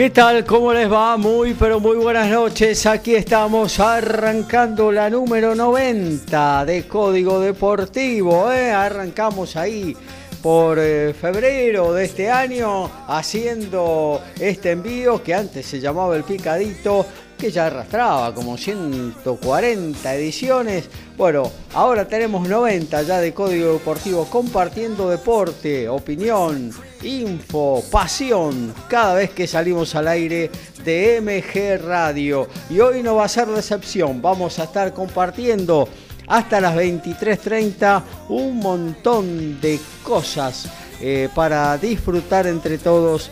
¿Qué tal? ¿Cómo les va? Muy, pero muy buenas noches. Aquí estamos arrancando la número 90 de Código Deportivo. ¿eh? Arrancamos ahí por eh, febrero de este año haciendo este envío que antes se llamaba el picadito que ya arrastraba como 140 ediciones. Bueno, ahora tenemos 90 ya de Código Deportivo compartiendo deporte, opinión, info, pasión, cada vez que salimos al aire de MG Radio. Y hoy no va a ser decepción, vamos a estar compartiendo hasta las 23.30 un montón de cosas eh, para disfrutar entre todos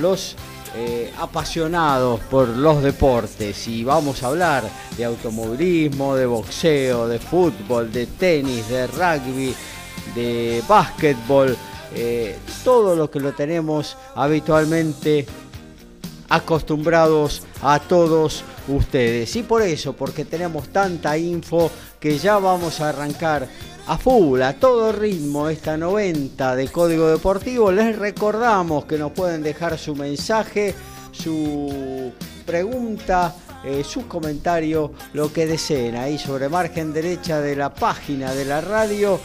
los eh, apasionados por los deportes y vamos a hablar de automovilismo, de boxeo, de fútbol, de tenis, de rugby, de básquetbol, eh, todo lo que lo tenemos habitualmente acostumbrados a todos ustedes. Y por eso, porque tenemos tanta info que ya vamos a arrancar a full, a todo ritmo, esta 90 de Código Deportivo. Les recordamos que nos pueden dejar su mensaje, su pregunta, eh, su comentario, lo que deseen ahí sobre margen derecha de la página de la radio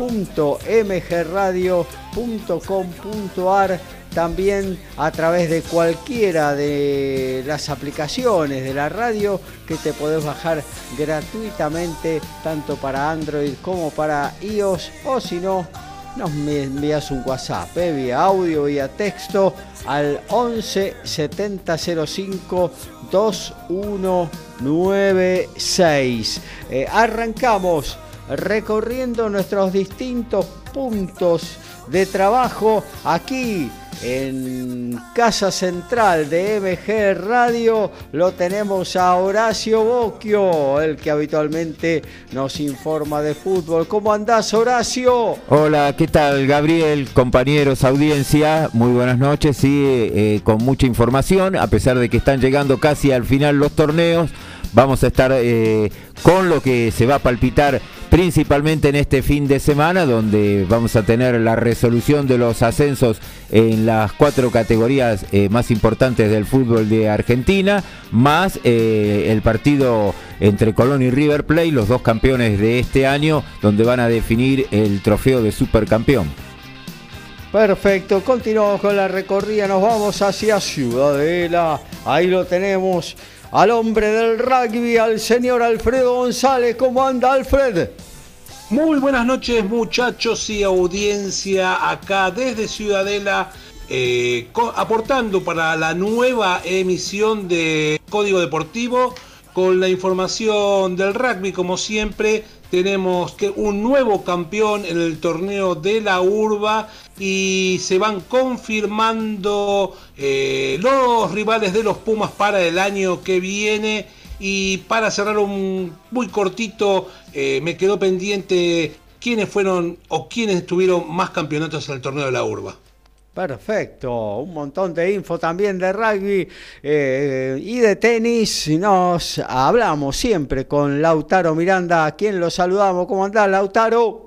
www.mgradio.com.ar también a través de cualquiera de las aplicaciones de la radio que te podés bajar gratuitamente tanto para Android como para iOS o si no nos envías un WhatsApp eh, vía audio vía texto al 11 7005 2196 arrancamos recorriendo nuestros distintos puntos de trabajo aquí en Casa Central de MG Radio lo tenemos a Horacio Bocchio, el que habitualmente nos informa de fútbol. ¿Cómo andás, Horacio? Hola, ¿qué tal, Gabriel? Compañeros, audiencia, muy buenas noches. Sí, eh, con mucha información, a pesar de que están llegando casi al final los torneos. Vamos a estar eh, con lo que se va a palpitar principalmente en este fin de semana, donde vamos a tener la resolución de los ascensos en las cuatro categorías eh, más importantes del fútbol de Argentina, más eh, el partido entre Colón y River Plate, los dos campeones de este año, donde van a definir el trofeo de supercampeón. Perfecto, continuamos con la recorrida, nos vamos hacia Ciudadela, ahí lo tenemos al hombre del rugby, al señor Alfredo González. ¿Cómo anda Alfred? Muy buenas noches muchachos y audiencia acá desde Ciudadela, eh, aportando para la nueva emisión de Código Deportivo con la información del rugby como siempre tenemos que un nuevo campeón en el torneo de la urba y se van confirmando eh, los rivales de los Pumas para el año que viene. Y para cerrar un muy cortito, eh, me quedó pendiente quiénes fueron o quiénes tuvieron más campeonatos en el torneo de la urba. Perfecto, un montón de info también de rugby eh, y de tenis. Nos hablamos siempre con Lautaro Miranda, a quien lo saludamos. ¿Cómo andás, Lautaro?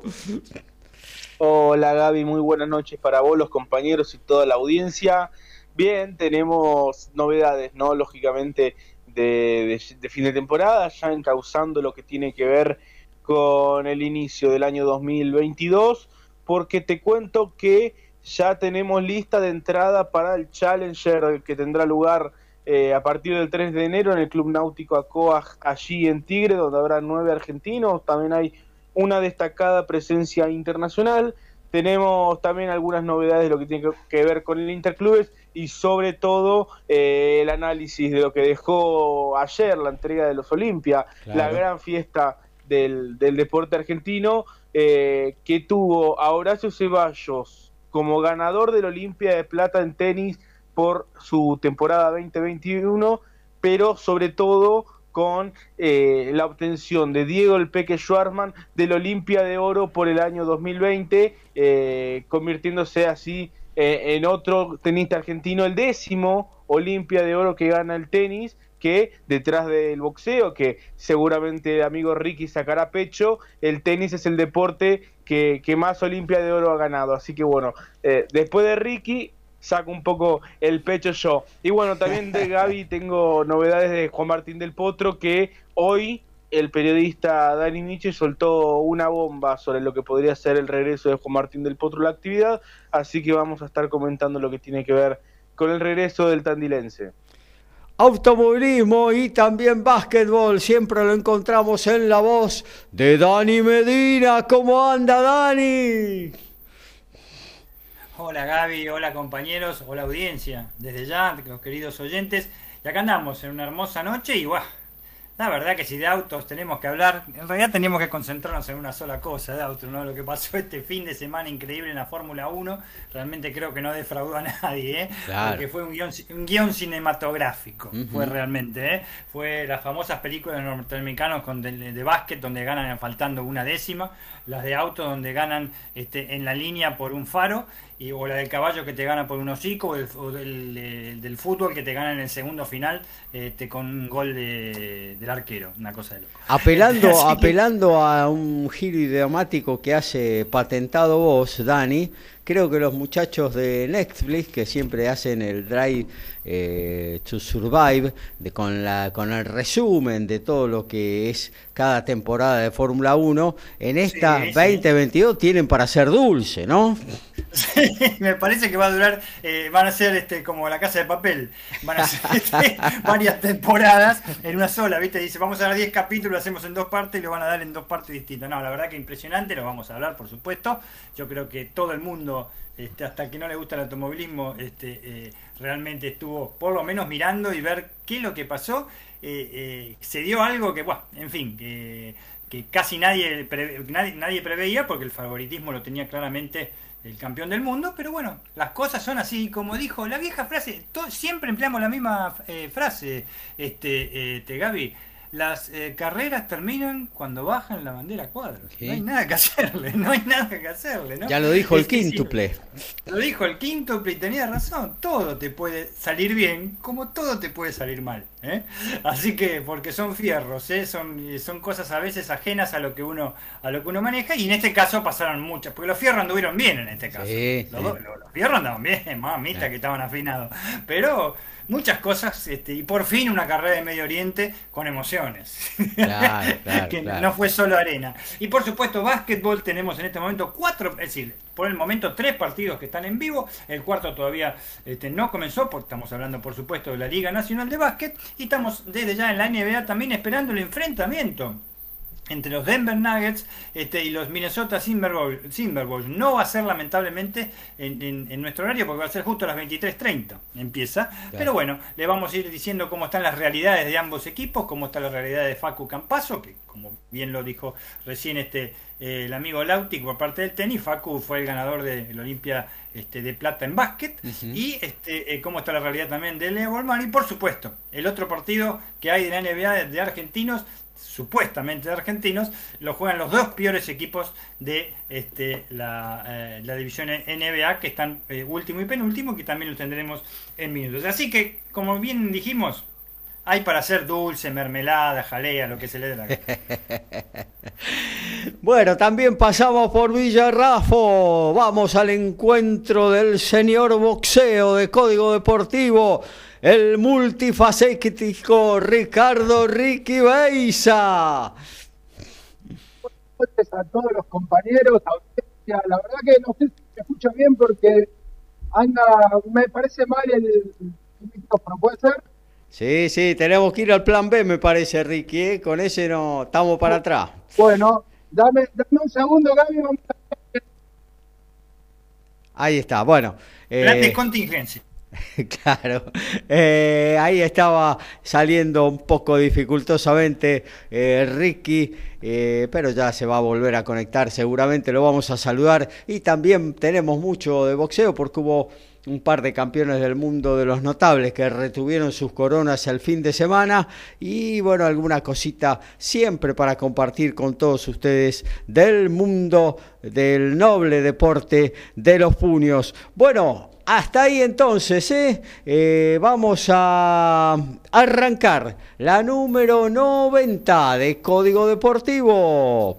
Hola Gaby, muy buenas noches para vos, los compañeros y toda la audiencia. Bien, tenemos novedades, ¿no? Lógicamente de, de fin de temporada, ya encauzando lo que tiene que ver con el inicio del año 2022, porque te cuento que ya tenemos lista de entrada para el Challenger que tendrá lugar eh, a partir del 3 de enero en el Club Náutico Acoa, allí en Tigre, donde habrá nueve argentinos. También hay una destacada presencia internacional. Tenemos también algunas novedades de lo que tiene que ver con el Interclubes y sobre todo eh, el análisis de lo que dejó ayer la entrega de los Olimpia, la gran fiesta del, deporte argentino eh, que tuvo a Horacio Ceballos como ganador del Olimpia de Plata en tenis por su temporada 2021, pero sobre todo con eh, la obtención de Diego el Peque del Olimpia de Oro por el año 2020, convirtiéndose así eh, en otro tenista argentino, el décimo Olimpia de Oro que gana el tenis, que detrás del boxeo, que seguramente el amigo Ricky sacará pecho, el tenis es el deporte que, más Olimpia de Oro ha ganado. Así que bueno, eh, después de Ricky, saco un poco el pecho yo. Y bueno, también de Gaby tengo novedades de Juan Martín del Potro, que hoy el periodista Dani Nietzsche soltó una bomba sobre lo que podría ser el regreso de Juan Martín del Potro a la actividad, así que vamos a estar comentando lo que tiene que ver con el regreso del tandilense. Automovilismo y también básquetbol, siempre lo encontramos en la voz de Dani Medina. ¿Cómo anda Dani? Hola Gaby, hola compañeros, hola audiencia, desde ya, los queridos oyentes, y acá andamos en una hermosa noche y guau la verdad que si de autos tenemos que hablar, en realidad teníamos que concentrarnos en una sola cosa de autos, ¿no? Lo que pasó este fin de semana increíble en la Fórmula 1, realmente creo que no defraudó a nadie, ¿eh? Porque fue un guion, un guion cinematográfico, fue realmente, ¿eh? Fue las famosas películas norteamericanos con de, básquet donde ganan faltando una décima, las de autos donde ganan este, en la línea por un faro y, o la del caballo que te gana por un hocico, o, del, del, fútbol que te gana en el segundo final este, con un gol de, del arquero, una cosa de loco. Apelando, apelando a un giro idiomático que hace patentado vos, Dani, creo que los muchachos de Netflix, que siempre hacen el Drive eh, to Survive, de, con, la, con el resumen de todo lo que es cada temporada de Fórmula 1, en esta 2022 tienen para ser dulce, ¿no? Sí, me parece que va a durar, eh, van a ser este, como la casa de papel, van a ser este, varias temporadas en una sola, ¿viste? Dice, vamos a dar 10 capítulos, lo hacemos en dos partes y lo van a dar en dos partes distintas. No, la verdad que impresionante, lo vamos a hablar, por supuesto. Yo creo que todo el mundo, este, hasta que no le gusta el automovilismo, este, eh, realmente estuvo por lo menos mirando y ver qué es lo que pasó. Eh, se dio algo que, bueno, en fin, que, que casi nadie, nadie, nadie preveía porque el favoritismo lo tenía claramente el campeón del mundo, pero bueno, las cosas son así, como dijo la vieja frase, siempre empleamos la misma eh, frase, este, este Gaby, las eh, carreras terminan cuando bajan la bandera cuadros. No hay nada que hacerle, no hay nada que hacerle. ¿no? Ya lo dijo el quíntuple. lo dijo el quíntuple y tenía razón. Todo te puede salir bien, como todo te puede salir mal. ¿eh? Así que, porque son fierros, ¿eh? son, son cosas a veces ajenas a lo que uno a lo que uno maneja. Y en este caso pasaron muchas, porque los fierros anduvieron bien en este caso. los, fierros andaban bien, mamita que estaban afinados. Pero muchas cosas este, y por fin una carrera de Medio Oriente con emociones. que no fue solo arena. Y por supuesto, básquetbol tenemos en este momento cuatro, es decir, por el momento tres partidos que están en vivo. El cuarto todavía este, no comenzó, porque estamos hablando por supuesto de la Liga Nacional de Básquet y estamos desde ya en la NBA también esperando el enfrentamiento entre los Denver Nuggets este, y los Minnesota Timberwolves. No va a ser lamentablemente en, nuestro horario porque va a ser justo a las 23.30 empieza. Pero bueno, le vamos a ir diciendo cómo están las realidades de ambos equipos, cómo está la realidad de Facu Campaso, que como bien lo dijo recién este eh, el amigo Lautic por parte del tenis, Facu fue el ganador del Olimpia este, de plata en básquet. Y este, eh, cómo está la realidad también de Leo Bolman y por supuesto el otro partido que hay de la NBA de argentinos supuestamente argentinos, lo juegan los dos peores equipos de este, la, eh, división NBA, que están eh, último y penúltimo, que también los tendremos en minutos. Así que, como bien dijimos, hay para hacer dulce, mermelada, jalea, lo que se le dé Bueno, también pasamos por Villarrafo. Vamos al encuentro del señor boxeo de Código Deportivo el multifacético Ricardo Ricky Beisa. Buenas a todos los compañeros, La verdad que no sé si se escucha bien porque anda, me parece mal el, micrófono, ¿puede ser? Sí, sí, tenemos que ir al plan B, me parece, Ricky. ¿eh? Con ese no estamos para atrás. Bueno, Dame, dame un segundo, Gaby. Vamos a... Ahí está, bueno. Plan de eh, contingencia. Claro, Eh, ahí estaba saliendo un poco dificultosamente eh, Ricky, eh, pero ya se va a volver a conectar, seguramente lo vamos a saludar. Y también tenemos mucho de boxeo porque hubo un par de campeones del mundo de los notables que retuvieron sus coronas el fin de semana. Y bueno, alguna cosita siempre para compartir con todos ustedes del mundo del noble deporte de los puños. Bueno, hasta ahí entonces, ¿eh? Eh, vamos a arrancar la número 90 de Código Deportivo.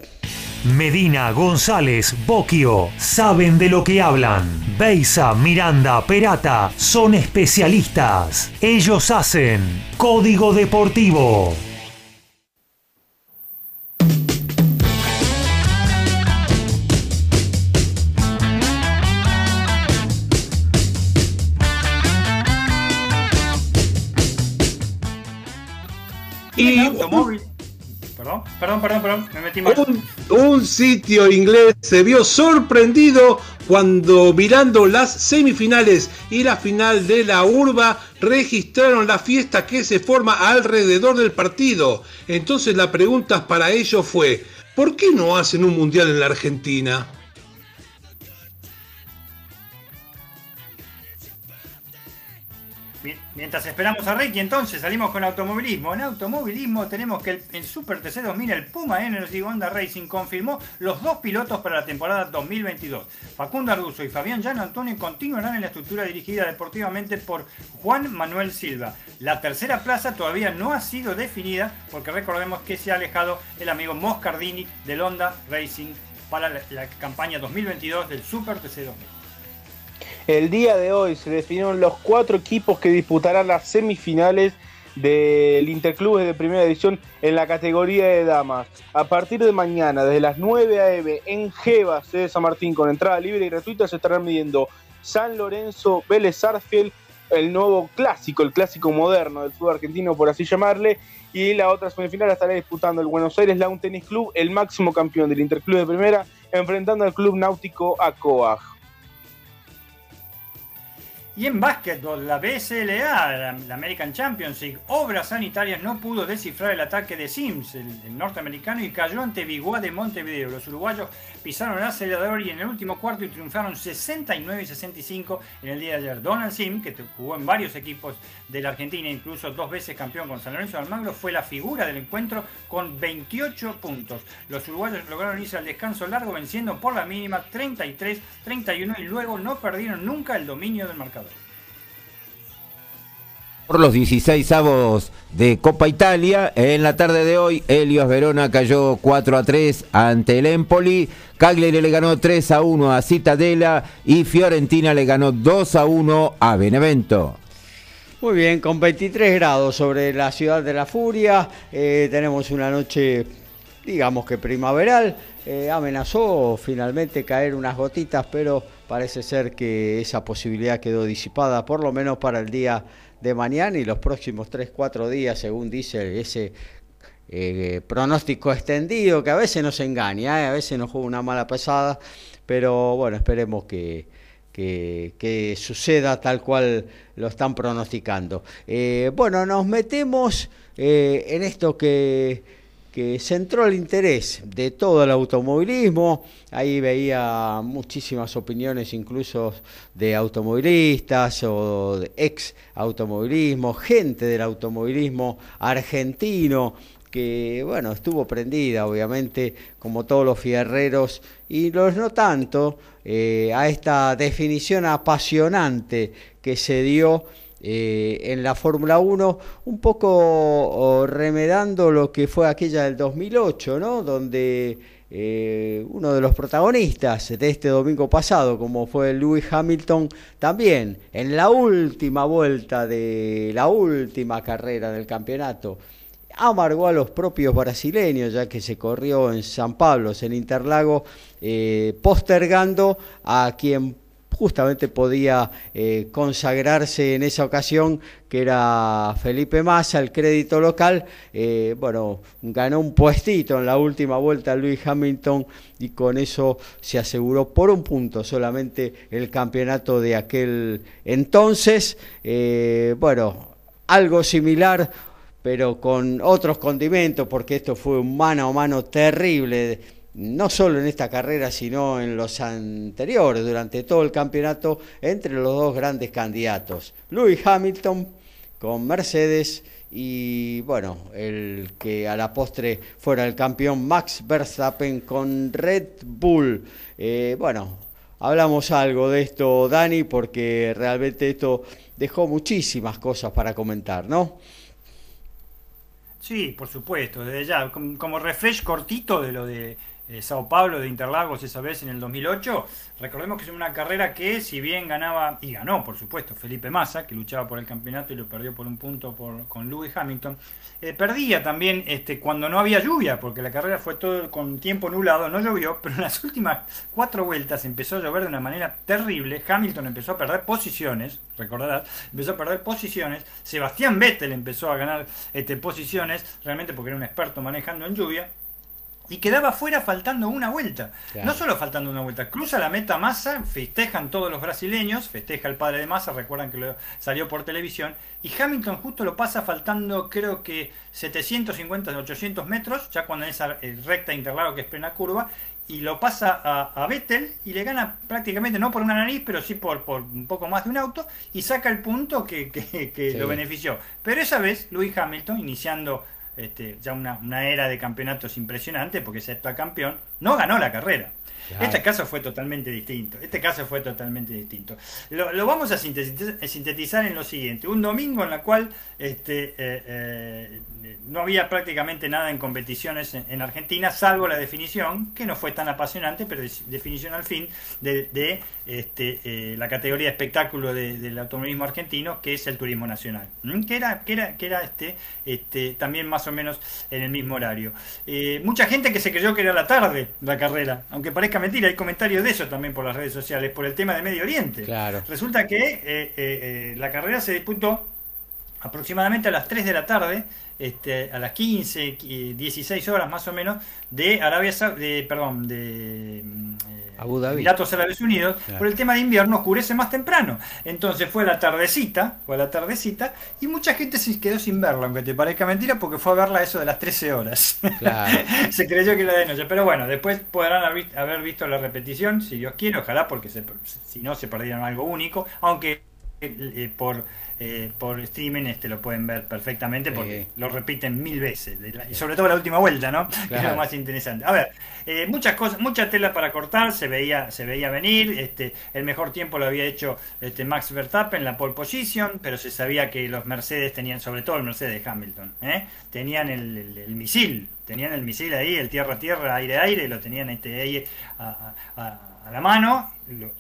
Medina, González, Boquio, saben de lo que hablan. Beisa, Miranda, Perata, son especialistas. Ellos hacen Código Deportivo. Un, un sitio inglés se vio sorprendido cuando mirando las semifinales y la final de la urba registraron la fiesta que se forma alrededor del partido. Entonces la pregunta para ellos fue, ¿por qué no hacen un mundial en la Argentina? Mientras esperamos a Ricky, entonces salimos con automovilismo. En automovilismo tenemos que el, en Super TC 2000 el Puma Energy Honda Racing confirmó los dos pilotos para la temporada 2022. Facundo Arduzo y Fabián Llano Antonio continuarán en la estructura dirigida deportivamente por Juan Manuel Silva. La tercera plaza todavía no ha sido definida porque recordemos que se ha alejado el amigo Moscardini del Honda Racing para la, la campaña 2022 del Super TC 2000. El día de hoy se definieron los cuatro equipos que disputarán las semifinales del Interclubes de Primera División en la categoría de damas. A partir de mañana, desde las 9 a.m. en Jeva, sede de San Martín, con entrada libre y gratuita, se estarán midiendo San Lorenzo, Vélez Sarsfield, el nuevo clásico, el clásico moderno del fútbol argentino, por así llamarle. Y la otra semifinal estará disputando el Buenos Aires Lawn Tennis Club, el máximo campeón del Interclub de Primera, enfrentando al Club Náutico Acoag. Y en básquetbol, la BSLA, la, American Championship, Obras Sanitarias no pudo descifrar el ataque de Sims, el, el norteamericano, y cayó ante Biguá de Montevideo. Los uruguayos pisaron el acelerador y en el último cuarto y triunfaron 69 y 65 en el día de ayer. Donald Sim, que jugó en varios equipos de la Argentina, incluso dos veces campeón con San Lorenzo de Almagro, fue la figura del encuentro con 28 puntos. Los uruguayos lograron irse al descanso largo venciendo por la mínima 33-31 y luego no perdieron nunca el dominio del marcador. Por los 16 avos de Copa Italia, en la tarde de hoy, Helios Verona cayó 4 a 3 ante el Empoli, Cagliari le ganó 3 a 1 a Cittadella y Fiorentina le ganó 2 a 1 a Benevento. Muy bien, con 23 grados sobre la ciudad de la Furia, eh, tenemos una noche, digamos que primaveral. Eh, amenazó finalmente caer unas gotitas, pero parece ser que esa posibilidad quedó disipada, por lo menos para el día de mañana y los próximos 3-4 días, según dice ese eh, pronóstico extendido, que a veces nos engaña, eh, a veces nos juega una mala pasada, pero bueno, esperemos que, que, que suceda tal cual lo están pronosticando. Bueno, nos metemos en esto que, que centró el interés de todo el automovilismo. Ahí veía muchísimas opiniones incluso de automovilistas o de ex automovilismo, gente del automovilismo argentino que bueno, estuvo prendida obviamente como todos los fierreros y los no tanto eh, a esta definición apasionante que se dio eh, en la Fórmula 1, un poco remedando lo que fue aquella del 2008, ¿no? Donde eh, uno de los protagonistas de este domingo pasado, como fue Lewis Hamilton, también en la última vuelta de la última carrera del campeonato, amargó a los propios brasileños, ya que se corrió en San Pablo, en Interlago, eh, postergando a quien justamente podía eh, consagrarse en esa ocasión, que era Felipe Massa, el crédito local. Eh, bueno, ganó un puestito en la última vuelta Luis Hamilton y con eso se aseguró por un punto solamente el campeonato de aquel entonces. Eh, bueno, algo similar pero con otros condimentos, porque esto fue un mano a mano terrible no solo en esta carrera, sino en los anteriores, durante todo el campeonato, entre los dos grandes candidatos, Lewis Hamilton con Mercedes y bueno, el que a la postre fuera el campeón Max Verstappen con Red Bull. Eh, bueno, hablamos algo de esto, Dani, porque realmente esto dejó muchísimas cosas para comentar, ¿no? Sí, por supuesto, desde ya, como refresh cortito de lo de eh, Sao Paulo de Interlagos esa vez en el 2008. Recordemos que es una carrera que, si bien ganaba, y ganó por supuesto, Felipe Massa, que luchaba por el campeonato y lo perdió por un punto con Lewis Hamilton, eh, perdía también este, cuando no había lluvia, porque la carrera fue todo con tiempo nublado, no llovió, pero en las últimas cuatro vueltas empezó a llover de una manera terrible. Hamilton empezó a perder posiciones, recordarás, empezó a perder posiciones. Sebastián Vettel empezó a ganar este, posiciones, realmente porque era un experto manejando en lluvia y quedaba fuera faltando una vuelta. No solo faltando una vuelta, cruza la meta Massa, festejan todos los brasileños, festeja el padre de Massa, recuerdan que lo salió por televisión, y Hamilton justo lo pasa faltando creo que 750, 800 metros, ya cuando en esa eh, recta interlado que es plena curva, y lo pasa a, Vettel y le gana prácticamente, no por una nariz, pero sí por, por un poco más de un auto, y saca el punto que, que, lo benefició. Pero esa vez, Louis Hamilton, iniciando este, ya una, una, era de campeonatos impresionante, porque es campeón, no ganó la carrera. Este caso fue totalmente distinto. Este caso fue totalmente distinto. Lo, vamos a sintetizar, en lo siguiente. Un domingo en la cual este, eh, eh, no había prácticamente nada en competiciones en, Argentina, salvo la definición, que no fue tan apasionante, pero definición al fin de, este, eh, la categoría de espectáculo del automovilismo argentino, que es el turismo nacional, que era, que era, que era este, este, también más o menos en el mismo horario. Eh, mucha gente que se creyó que era la tarde la carrera, aunque parezca mentira, hay comentarios de eso también por las redes sociales, por el tema de Medio Oriente. Claro. Resulta que eh, la carrera se disputó aproximadamente a las 3 de la tarde este, a las 15, 16 horas más o menos de Arabia de perdón, de eh, Abu Dhabi. Emiratos Árabes Unidos, por el tema de invierno oscurece más temprano. Entonces fue la tardecita, fue la tardecita y mucha gente se quedó sin verla, aunque te parezca mentira, porque fue a verla eso de las 13 horas. se creyó que era de noche, pero bueno, después podrán haber visto la repetición, si Dios quiere, ojalá, porque si no se perdieron algo único, aunque por eh, por streaming este lo pueden ver perfectamente porque lo repiten mil veces y sobre todo la última vuelta no que es lo más interesante. A ver eh, muchas cosas mucha tela para cortar se veía se veía venir este el mejor tiempo lo había hecho este Max Verstappen la pole position pero se sabía que los Mercedes tenían sobre todo el Mercedes de Hamilton ¿eh? tenían el, misil tenían el misil ahí el tierra tierra aire aire lo tenían este ahí a a la mano,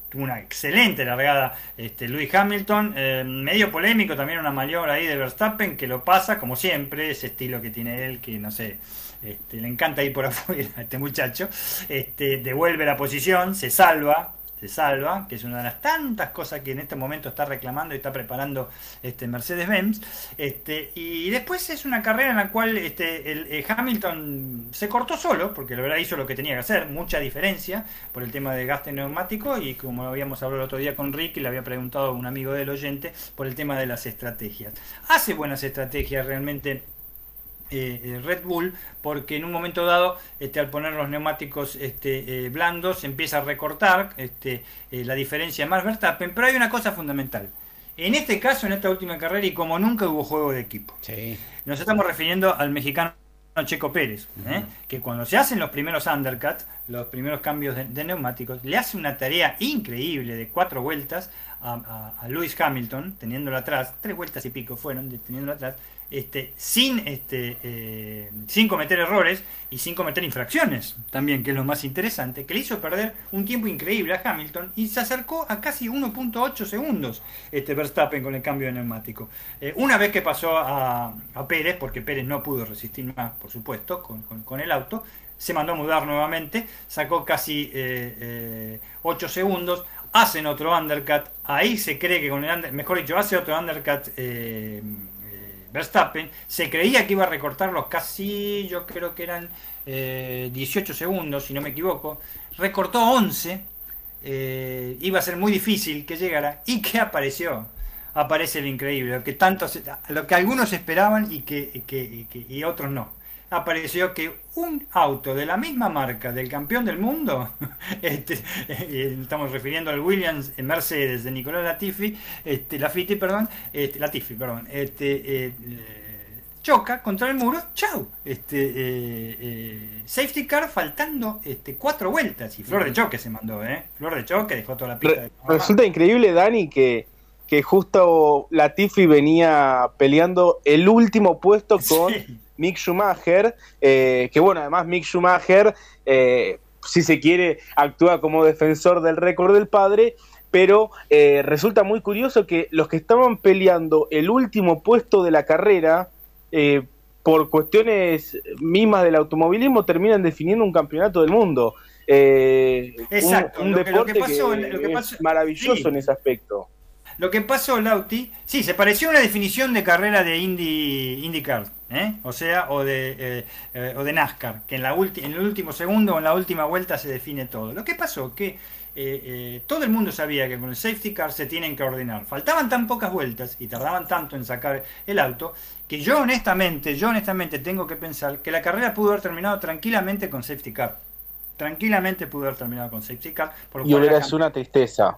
tuvo una excelente largada este, Lewis Hamilton, eh, medio polémico también una maniobra ahí de Verstappen que lo pasa como siempre, ese estilo que tiene él que no sé, este, le encanta ir por afuera a este muchacho, este, devuelve la posición, se salva, salva, que es una de las tantas cosas que en este momento está reclamando y está preparando este Mercedes-Benz. Este, y después es una carrera en la cual este, el, eh, Hamilton se cortó solo, porque la verdad hizo lo que tenía que hacer, mucha diferencia por el tema de gasto neumático y como habíamos hablado el otro día con Rick y le había preguntado a un amigo del oyente por el tema de las estrategias. Hace buenas estrategias realmente eh, eh, Red Bull porque en un momento dado este, al poner los neumáticos este, eh, blandos empieza a recortar este, la diferencia más Verstappen. Pero hay una cosa fundamental. En este caso en esta última carrera y como nunca hubo juego de equipo. Nos estamos refiriendo al mexicano Checo Pérez, que cuando se hacen los primeros undercuts, los primeros cambios de, neumáticos, le hace una tarea increíble de cuatro vueltas a, a, Lewis Hamilton, teniéndolo atrás, tres vueltas y pico fueron, teniéndolo atrás, este, sin, este, eh, sin cometer errores y sin cometer infracciones, también, que es lo más interesante, que le hizo perder un tiempo increíble a Hamilton y se acercó a casi 1.8 segundos este Verstappen con el cambio de neumático. Eh, una vez que pasó a, Pérez, porque Pérez no pudo resistir más, por supuesto, con, el auto, se mandó a mudar nuevamente, sacó casi 8 eh, segundos, hacen otro undercut, ahí se cree que con el under, mejor dicho, hace otro undercut eh, eh, Verstappen, se creía que iba a recortarlos casi, yo creo que eran 18 segundos, si no me equivoco, recortó 11, iba a ser muy difícil que llegara, y que apareció, aparece el increíble, lo que tantos, lo que algunos esperaban y que, que, y otros no. Apareció que un auto de la misma marca del campeón del mundo, este, eh, estamos refiriendo al Williams Mercedes de Nicolás Latifi, este, Latifi, perdón, este, Latifi, perdón, este, eh, choca contra el muro, chau, este, eh, safety car faltando este, cuatro vueltas y flor de choque se mandó, ¿eh? Flor de choque dejó toda la pista. Resulta increíble, Dani, que que justo Latifi venía peleando el último puesto con Mick Schumacher, eh, que bueno, además Mick Schumacher, eh, si se quiere, actúa como defensor del récord del padre, pero eh, resulta muy curioso que los que estaban peleando el último puesto de la carrera, por cuestiones mismas del automovilismo, terminan definiendo un campeonato del mundo. Exacto, un, deporte que, es maravilloso en ese aspecto. Lo que pasó, Lauti, sí, se pareció a una definición de carrera de Indy, IndyCar, ¿eh? o sea, o de, eh, eh, o de NASCAR, que en, la en el último segundo o en la última vuelta se define todo. Lo que pasó que todo el mundo sabía que con el safety car se tienen que ordenar. Faltaban tan pocas vueltas y tardaban tanto en sacar el auto que yo honestamente, yo honestamente tengo que pensar que la carrera pudo haber terminado tranquilamente con safety car. Tranquilamente pudo haber terminado con safety car. Por y hubiera sido una tristeza.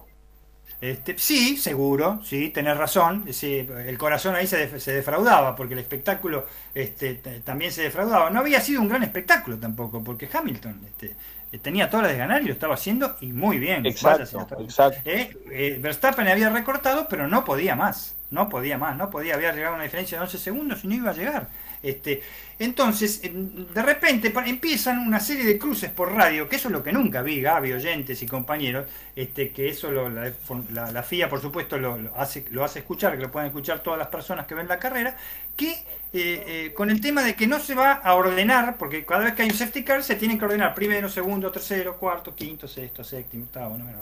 Este, sí, seguro, sí, tenés razón. Sí, el corazón ahí se, se defraudaba, porque el espectáculo este, también se defraudaba. No había sido un gran espectáculo tampoco, porque Hamilton este, tenía todas las de ganar y lo estaba haciendo y muy bien. Exacto, exacto. Eh, eh, Verstappen había recortado, pero no podía más. No podía más, no podía. Había llegado a una diferencia de 11 segundos y no iba a llegar. Este, entonces, de repente empiezan una serie de cruces por radio, que eso es lo que nunca vi, Gaby, oyentes y compañeros, este, que eso la, FIA, por supuesto, lo, hace, lo hace escuchar, que lo pueden escuchar todas las personas que ven la carrera, que eh, eh, con el tema de que no se va a ordenar, porque cada vez que hay un safety car se tienen que ordenar primero, segundo, tercero, cuarto, quinto, sexto, séptimo, octavo, noveno,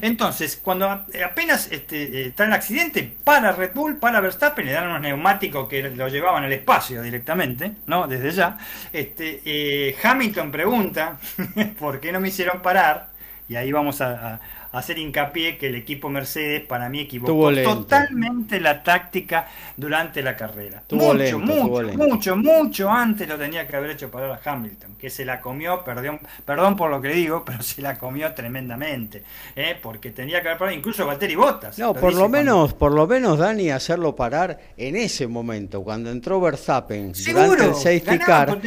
Entonces, cuando apenas este, eh, está el accidente, para Red Bull, para Verstappen, le dan unos neumáticos que lo llevaban al espacio directamente, ¿no? Desde ya. Este, eh, Hamilton pregunta, ¿por qué no me hicieron parar? Y ahí vamos a, hacer hincapié que el equipo Mercedes para mí equivocó totalmente la táctica durante la carrera. mucho, mucho, mucho, mucho antes lo tenía que haber hecho parar a Hamilton, que se la comió, perdón, perdón por lo que digo, pero se la comió tremendamente, ¿eh? porque tenía que haber parado incluso Valtteri Bottas. No, por lo menos, por lo menos Dani hacerlo parar en ese momento, cuando entró Verstappen durante el safety car,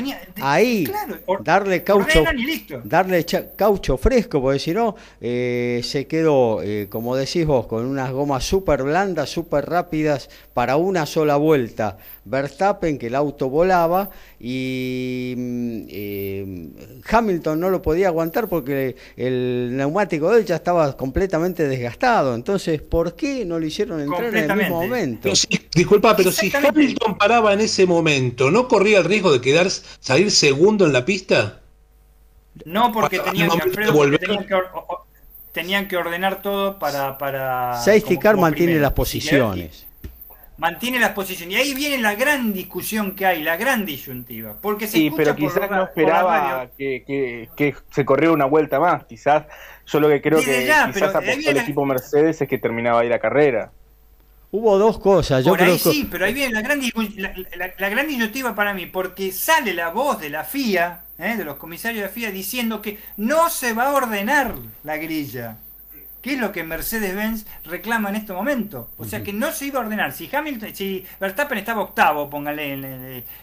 ahí darle caucho, darle caucho fresco, porque si no eh, se quedó, eh, como decís vos, con unas gomas súper blandas, súper rápidas para una sola vuelta. Verstappen, que el auto volaba, y mm, eh, Hamilton no lo podía aguantar porque el neumático de él ya estaba completamente desgastado. Entonces, ¿por qué no lo hicieron entrar en el mismo momento? disculpa, pero si Hamilton paraba en ese momento, ¿no corría el riesgo de quedar salir segundo en la pista? No, porque tenían que, tenían que ordenar todo para... para Safety Car mantiene las posiciones. mantiene las posiciones. Y ahí viene la gran discusión que hay, la gran disyuntiva. Porque se sí, pero quizás no esperaba que, que, se corriera una vuelta más. Quizás, yo lo que creo que quizás apostó el equipo Mercedes es que terminaba ahí la carrera. Hubo dos cosas. Yo creo sí, pero ahí viene la gran, la gran disyuntiva para mí, porque sale la voz de la FIA ¿eh? de los comisarios de FIA diciendo que no se va a ordenar la grilla. ¿Qué es lo que Mercedes-Benz reclama en este momento? O sea que no se iba a ordenar. Si Hamilton, si Verstappen estaba octavo, póngale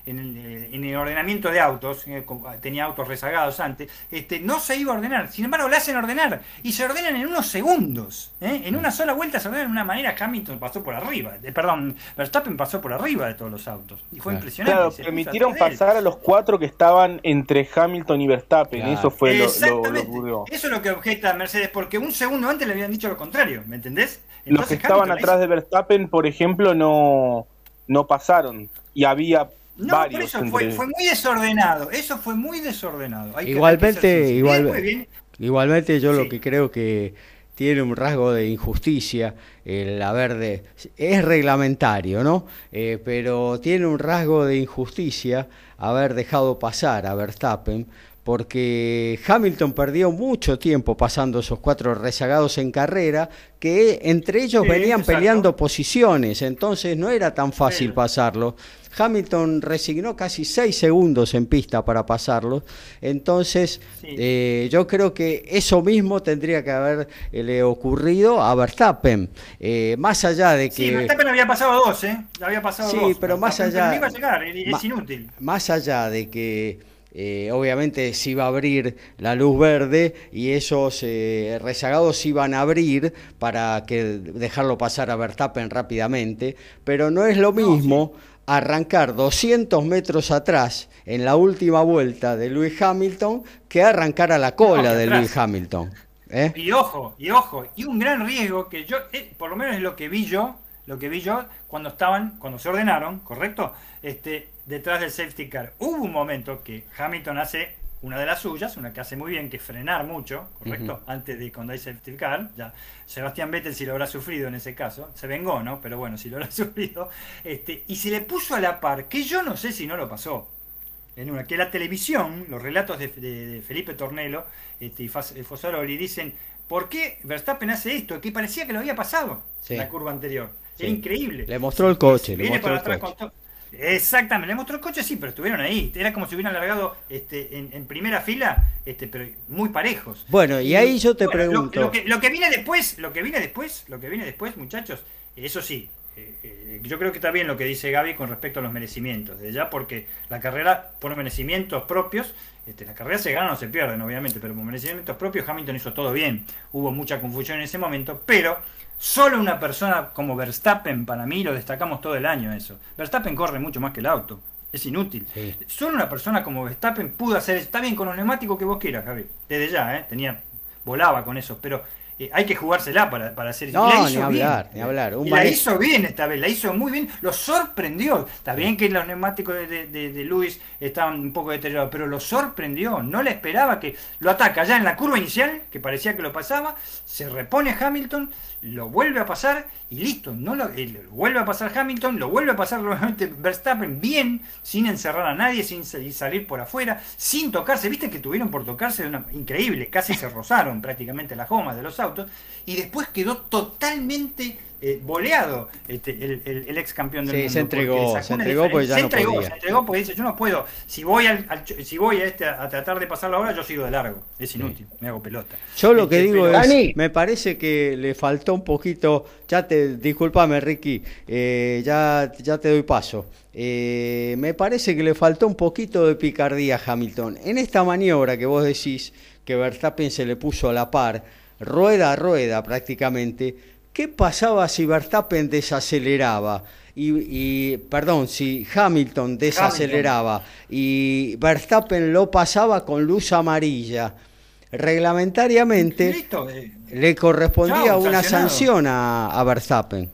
en, el ordenamiento de autos, eh, tenía autos rezagados antes, este, no se iba a ordenar. Sin embargo, le hacen ordenar y se ordenan en unos segundos. ¿eh? En una sola vuelta se ordenan de una manera. Hamilton pasó por arriba, eh, perdón, Verstappen pasó por arriba de todos los autos y fue impresionante. Claro, permitieron pasar a los cuatro que estaban entre Hamilton y Verstappen. Eso fue lo, Eso es lo que objeta Mercedes, porque un segundo antes habían dicho lo contrario, ¿me entendés? Los que estaban atrás de Verstappen, por ejemplo, no, no pasaron y había no, varios. eso fue, muy desordenado, eso fue muy desordenado. igualmente, igualmente yo lo que creo que tiene un rasgo de injusticia el haber de... Es reglamentario, ¿no? Eh, pero tiene un rasgo de injusticia haber dejado pasar a Verstappen porque Hamilton perdió mucho tiempo pasando esos cuatro rezagados en carrera, que entre ellos Sí, venían exacto. peleando posiciones, entonces no era tan fácil Sí. pasarlo. Hamilton resignó casi seis segundos en pista para pasarlo, entonces Sí. eh, yo creo que eso mismo tendría que haberle ocurrido a Verstappen, Eh, más allá de que... Sí, Verstappen había pasado dos, ¿eh? Había pasado Sí, dos. pero más allá- iba a llegar, es inútil. Más allá de que eh, obviamente se iba a abrir la luz verde y esos eh, rezagados iban a abrir para que dejarlo pasar a Verstappen rápidamente, pero no es lo mismo arrancar 200 metros atrás en la última vuelta de Lewis Hamilton que arrancar a la cola de. Lewis Hamilton. ¿eh? Y ojo, y ojo, y un gran riesgo que yo, por lo menos es lo que vi yo, lo que vi yo cuando estaban, cuando se ordenaron, ¿correcto? Este, detrás del safety car. Hubo un momento que Hamilton hace una de las suyas, una que hace muy bien, que es frenar mucho, ¿correcto? Antes de cuando hay safety car, ya Sebastián Vettel si lo habrá sufrido en ese caso, se vengó, ¿no? Pero bueno, si lo habrá sufrido, este, y se le puso a la par, que yo no sé si no lo pasó, en una que la televisión, los relatos de, de- de Felipe Tornelo este, y eh, Fosaroli dicen, ¿por qué Verstappen hace esto? Que parecía que lo había pasado Sí. en la curva anterior. Sí. Era increíble. Le mostró el coche, le mostró para el atrás coche. con to- Exactamente, le mostró el coche, sí, pero estuvieron ahí. Era como si hubieran largado este, en, en primera fila, este, pero muy parejos. Bueno, y ahí yo te Bueno, lo- pregunto. Lo, que, lo que viene después, lo que viene después, lo que viene después, muchachos, eso sí, eh, eh, yo creo que está bien lo que dice Gaby con respecto a los merecimientos, de ya porque la carrera por merecimientos propios, este, las carreras se ganan o se pierden, obviamente, pero por merecimientos propios Hamilton hizo todo bien. Hubo mucha confusión en ese momento, pero solo una persona como Verstappen, para mí lo destacamos todo el año eso. Verstappen corre mucho más que el auto. Es inútil. Sí. Solo una persona como Verstappen pudo hacer eso. Está bien con los neumáticos que vos quieras, Javi. Desde ya, ¿eh? Tenía, volaba con eso. Pero eh, hay que jugársela para, para hacer No, Y la ni hablar, bien. ni hablar. Un Y la hizo bien esta vez, la hizo muy bien. Lo sorprendió. Está bien que los neumáticos de, de, de- de Luis estaban un poco deteriorados, pero lo sorprendió. No le esperaba que lo ataca ya en la curva inicial, que parecía que lo pasaba. Se repone Hamilton, lo vuelve a pasar y listo. No lo, eh, lo vuelve a pasar Hamilton, lo vuelve a pasar nuevamente Verstappen bien, sin encerrar a nadie, sin salir por afuera, sin tocarse. Viste que tuvieron por tocarse una increíble, casi se rozaron prácticamente las gomas de los autos y después quedó totalmente eh, boleado este, el, el- el ex campeón del Sí, mundo. se entregó, se entregó porque ya se no entregó, podía. se entregó porque dice, yo no puedo, si voy al, si voy a este a, a tratar de pasarlo ahora, yo sigo de largo, es inútil, me hago pelota. Yo lo que Este, digo pero- es, Dani. me parece que le faltó un poquito, ya te, discúlpame Ricky, eh, ya, ya te doy paso. Eh, me parece que le faltó un poquito de picardía a Hamilton. En esta maniobra que vos decís que Verstappen se le puso a la par, rueda a rueda prácticamente, ¿qué pasaba si Verstappen desaceleraba? Y, y, perdón, si Hamilton desaceleraba y Verstappen lo pasaba con luz amarilla, reglamentariamente Listo, eh, le correspondía Chao, una sanción a, a Verstappen.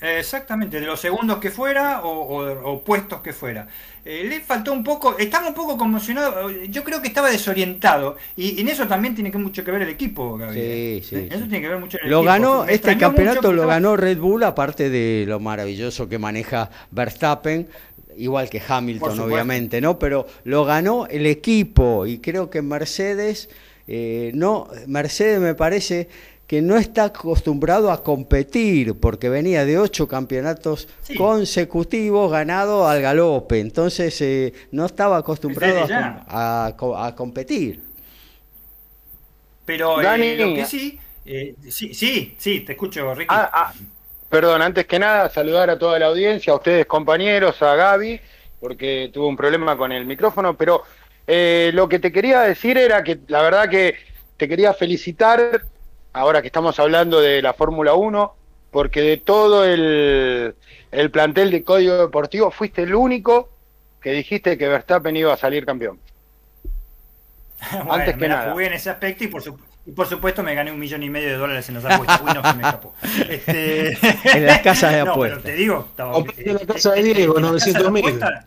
Exactamente, de los segundos que fuera o, o- o puestos que fuera. Eh, le faltó un poco, estaba un poco conmocionado, eh, yo creo que estaba desorientado y en eso también tiene que mucho que ver el equipo, Gabriel. Sí, sí, Eh, Eso sí. tiene que ver mucho el Lo equipo. ganó, Me este campeonato lo estaba- ganó Red Bull, aparte de lo maravilloso que maneja Verstappen, igual que Hamilton, obviamente, ¿no? Pero lo ganó el equipo y creo que Mercedes, eh, no, Mercedes me parece que no está acostumbrado a competir porque venía de ocho campeonatos Sí. consecutivos ganado al galope, entonces eh, no estaba acostumbrado a, a co- a competir. Pero eh, Dani. lo que sí, eh, sí, sí, sí, te escucho, Ricky. Ah, ah, perdón, antes que nada, saludar a toda la audiencia, a ustedes compañeros, a Gaby, porque tuvo un problema con el micrófono, pero eh, lo que te quería decir era que la verdad que te quería felicitar, ahora que estamos hablando de la Fórmula 1, porque de todo el, el plantel de Código Deportivo fuiste el único que dijiste que Verstappen iba a salir campeón. Bueno, antes me que la nada. jugué en ese aspecto y por, su- y por supuesto me gané un millón y medio de dólares en las apuestas. Uy, no, se me escapó. Este... En las casas de No, apuestas. pero te digo, estaba- Compraste la casa de Diego, en la casa de 900.000. apuestas-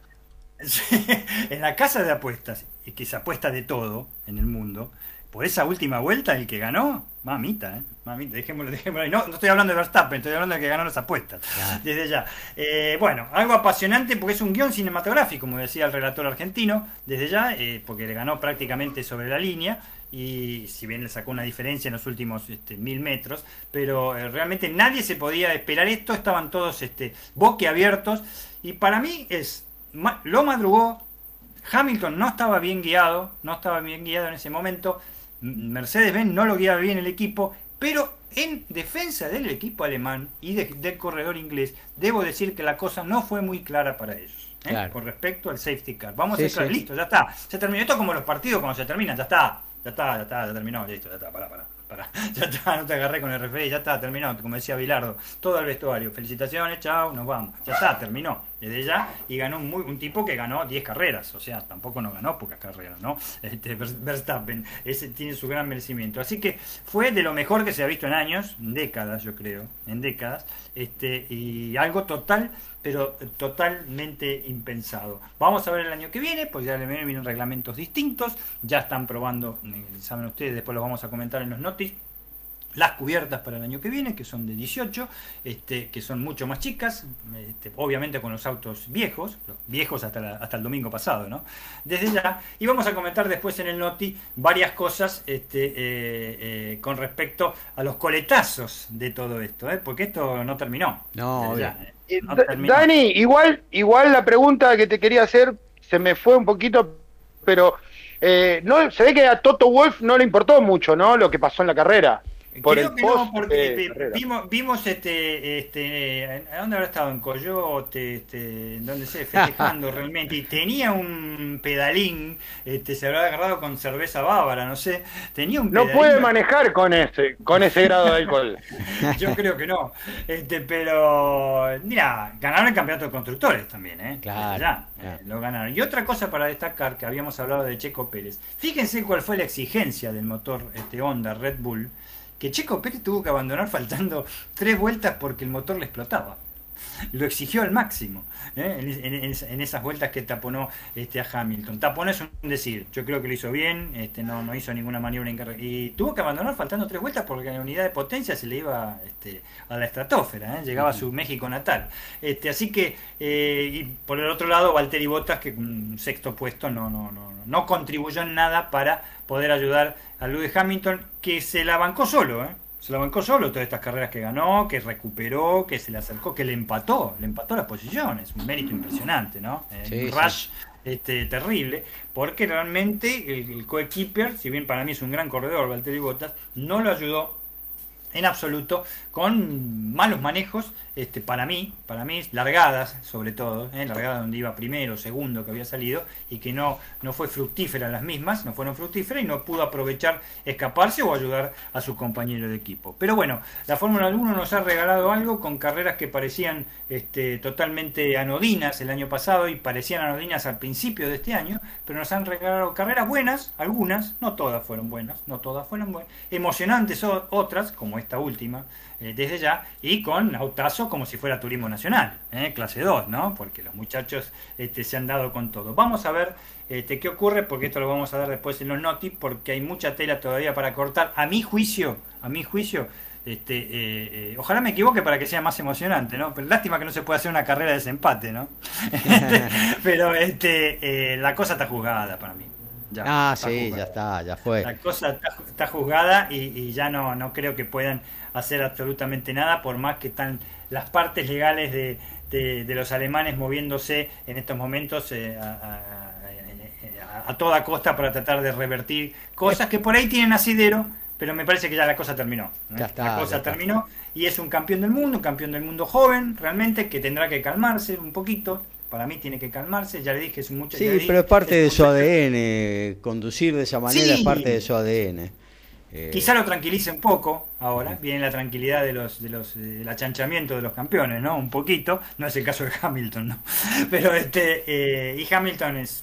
Sí, en la casa de apuestas, y que se apuesta de todo en el mundo, por esa última vuelta, el que ganó, mamita, ¿eh? Mamita, dejémoslo, dejémoslo ahí. No, no estoy hablando de Verstappen, estoy hablando de que ganó las apuestas. Desde ya. Eh, bueno, algo apasionante porque es un guion cinematográfico, como decía el relator argentino, desde ya, eh, porque le ganó prácticamente sobre la línea y si bien le sacó una diferencia en los últimos este, mil metros, pero eh, realmente nadie se podía esperar esto, estaban todos este, boquiabiertos y para mí es, lo madrugó, Hamilton no estaba bien guiado, no estaba bien guiado en ese momento, Mercedes-Benz no lo guiaba bien el equipo, pero en defensa del equipo alemán y del corredor inglés, debo decir que la cosa no fue muy clara para ellos. ¿eh? Con respecto al safety car. Vamos a estar listo, ya está. Se terminó esto como los partidos cuando se terminan, ya está. Ya está, ya está, ya terminó, listo, ya está, para, Ya está, no te agarré con el referee, ya está, terminó, como decía Bilardo, todo el vestuario. Felicitaciones, chao, nos vamos. Ya está, terminó. Desde ya, y ganó un, muy, un tipo que ganó 10 carreras, o sea, tampoco no ganó pocas carreras, ¿no? Este, Verstappen, ese tiene su gran merecimiento. Así que fue de lo mejor que se ha visto en años, en décadas, yo creo, en décadas, este, y algo total pero totalmente impensado. Vamos a ver el año que viene, pues ya vienen reglamentos distintos, ya están probando, saben ustedes, después los vamos a comentar en los notis, las cubiertas para el año que viene, que son de 18, este, que son mucho más chicas, este, obviamente con los autos viejos, viejos hasta, hasta el domingo pasado, ¿no? Desde ya, y vamos a comentar después en el Noti varias cosas este, eh, eh, con respecto a los coletazos de todo esto, ¿eh? porque esto no terminó. No, Dani, igual, igual la pregunta que te quería hacer se me fue un poquito, pero no se ve que a Toto Wolf no le importó mucho, ¿no? Lo que pasó en la carrera. Creo que no, porque vimos, vimos este, este, ¿dónde habrá estado? En Coyote, este, donde se festejando realmente, y tenía un pedalín, este, se habrá agarrado con cerveza bávara, no sé, tenía un No puede manejar con ese, con ese grado de alcohol. Yo creo que no, este, pero, mira, ganaron el campeonato de constructores también, ¿eh? Claro, ya, eh, lo ganaron. Y otra cosa para destacar, que habíamos hablado de Checo Pérez, fíjense cuál fue la exigencia del motor este, Honda Red Bull, que Checo Pérez tuvo que abandonar faltando tres vueltas porque el motor le explotaba. Lo exigió al máximo ¿eh? en, esas vueltas que taponó este, a Hamilton. Taponó es un decir, yo creo que lo hizo bien, este, no, no hizo ninguna maniobra en carrera. Y tuvo que abandonar faltando tres vueltas porque la unidad de potencia se le iba este, a la estratosfera, ¿eh? llegaba a su México natal. Este, así que, eh, y por el otro lado, Valtteri Bottas, que un sexto puesto no, no, no, no contribuyó en nada para poder ayudar a Lewis Hamilton, que se la bancó solo, ¿eh? Se la bancó solo todas estas carreras que ganó, que recuperó, que se le acercó, que le empató, le empató las posiciones. Un mérito impresionante, ¿no? Eh, un rush este, terrible, porque realmente el, el coequiper, si bien para mí es un gran corredor, Valtteri Bottas, no lo ayudó en absoluto, con malos manejos, este, para mí, para mí, largadas sobre todo, ¿eh? largadas donde iba primero, segundo que había salido, y que no, no fue fructífera las mismas, no fueron fructíferas y no pudo aprovechar escaparse o ayudar a su compañero de equipo. Pero bueno, la Fórmula 1 nos ha regalado algo con carreras que parecían este, totalmente anodinas el año pasado y parecían anodinas al principio de este año, pero nos han regalado carreras buenas, algunas, no todas fueron buenas, no todas fueron buenas, emocionantes otras, como esta última, eh, desde ya, y con autazo como si fuera turismo nacional, eh, clase 2, ¿no? Porque los muchachos este, se han dado con todo. Vamos a ver este, qué ocurre, porque esto lo vamos a dar después en los notis, porque hay mucha tela todavía para cortar. A mi juicio, a mi juicio, este, eh, eh, ojalá me equivoque para que sea más emocionante, ¿no? Pero lástima que no se pueda hacer una carrera de desempate, ¿no? Pero este, la cosa está juzgada para mí. ah, sí, ya está, ya fue. La cosa está, juzgada y, ya no, no creo que puedan hacer absolutamente nada, por más que están las partes legales de, de, los alemanes moviéndose en estos momentos eh, a, a, toda costa para tratar de revertir cosas que por ahí tienen asidero, pero me parece que ya la cosa terminó. la cosa terminó y es un campeón del mundo, un campeón del mundo joven, realmente, que tendrá que calmarse un poquito para mí tiene que calmarse, ya le dije, es un muchacho. Sí, pero es parte de su ADN, conducir de esa manera es parte de su ADN. Eh, Quizá lo tranquilice un poco ahora, viene la tranquilidad de los, de los, del achanchamiento de los campeones, ¿no? Un poquito, no es el caso de Hamilton, ¿no? Pero este, eh, y Hamilton es,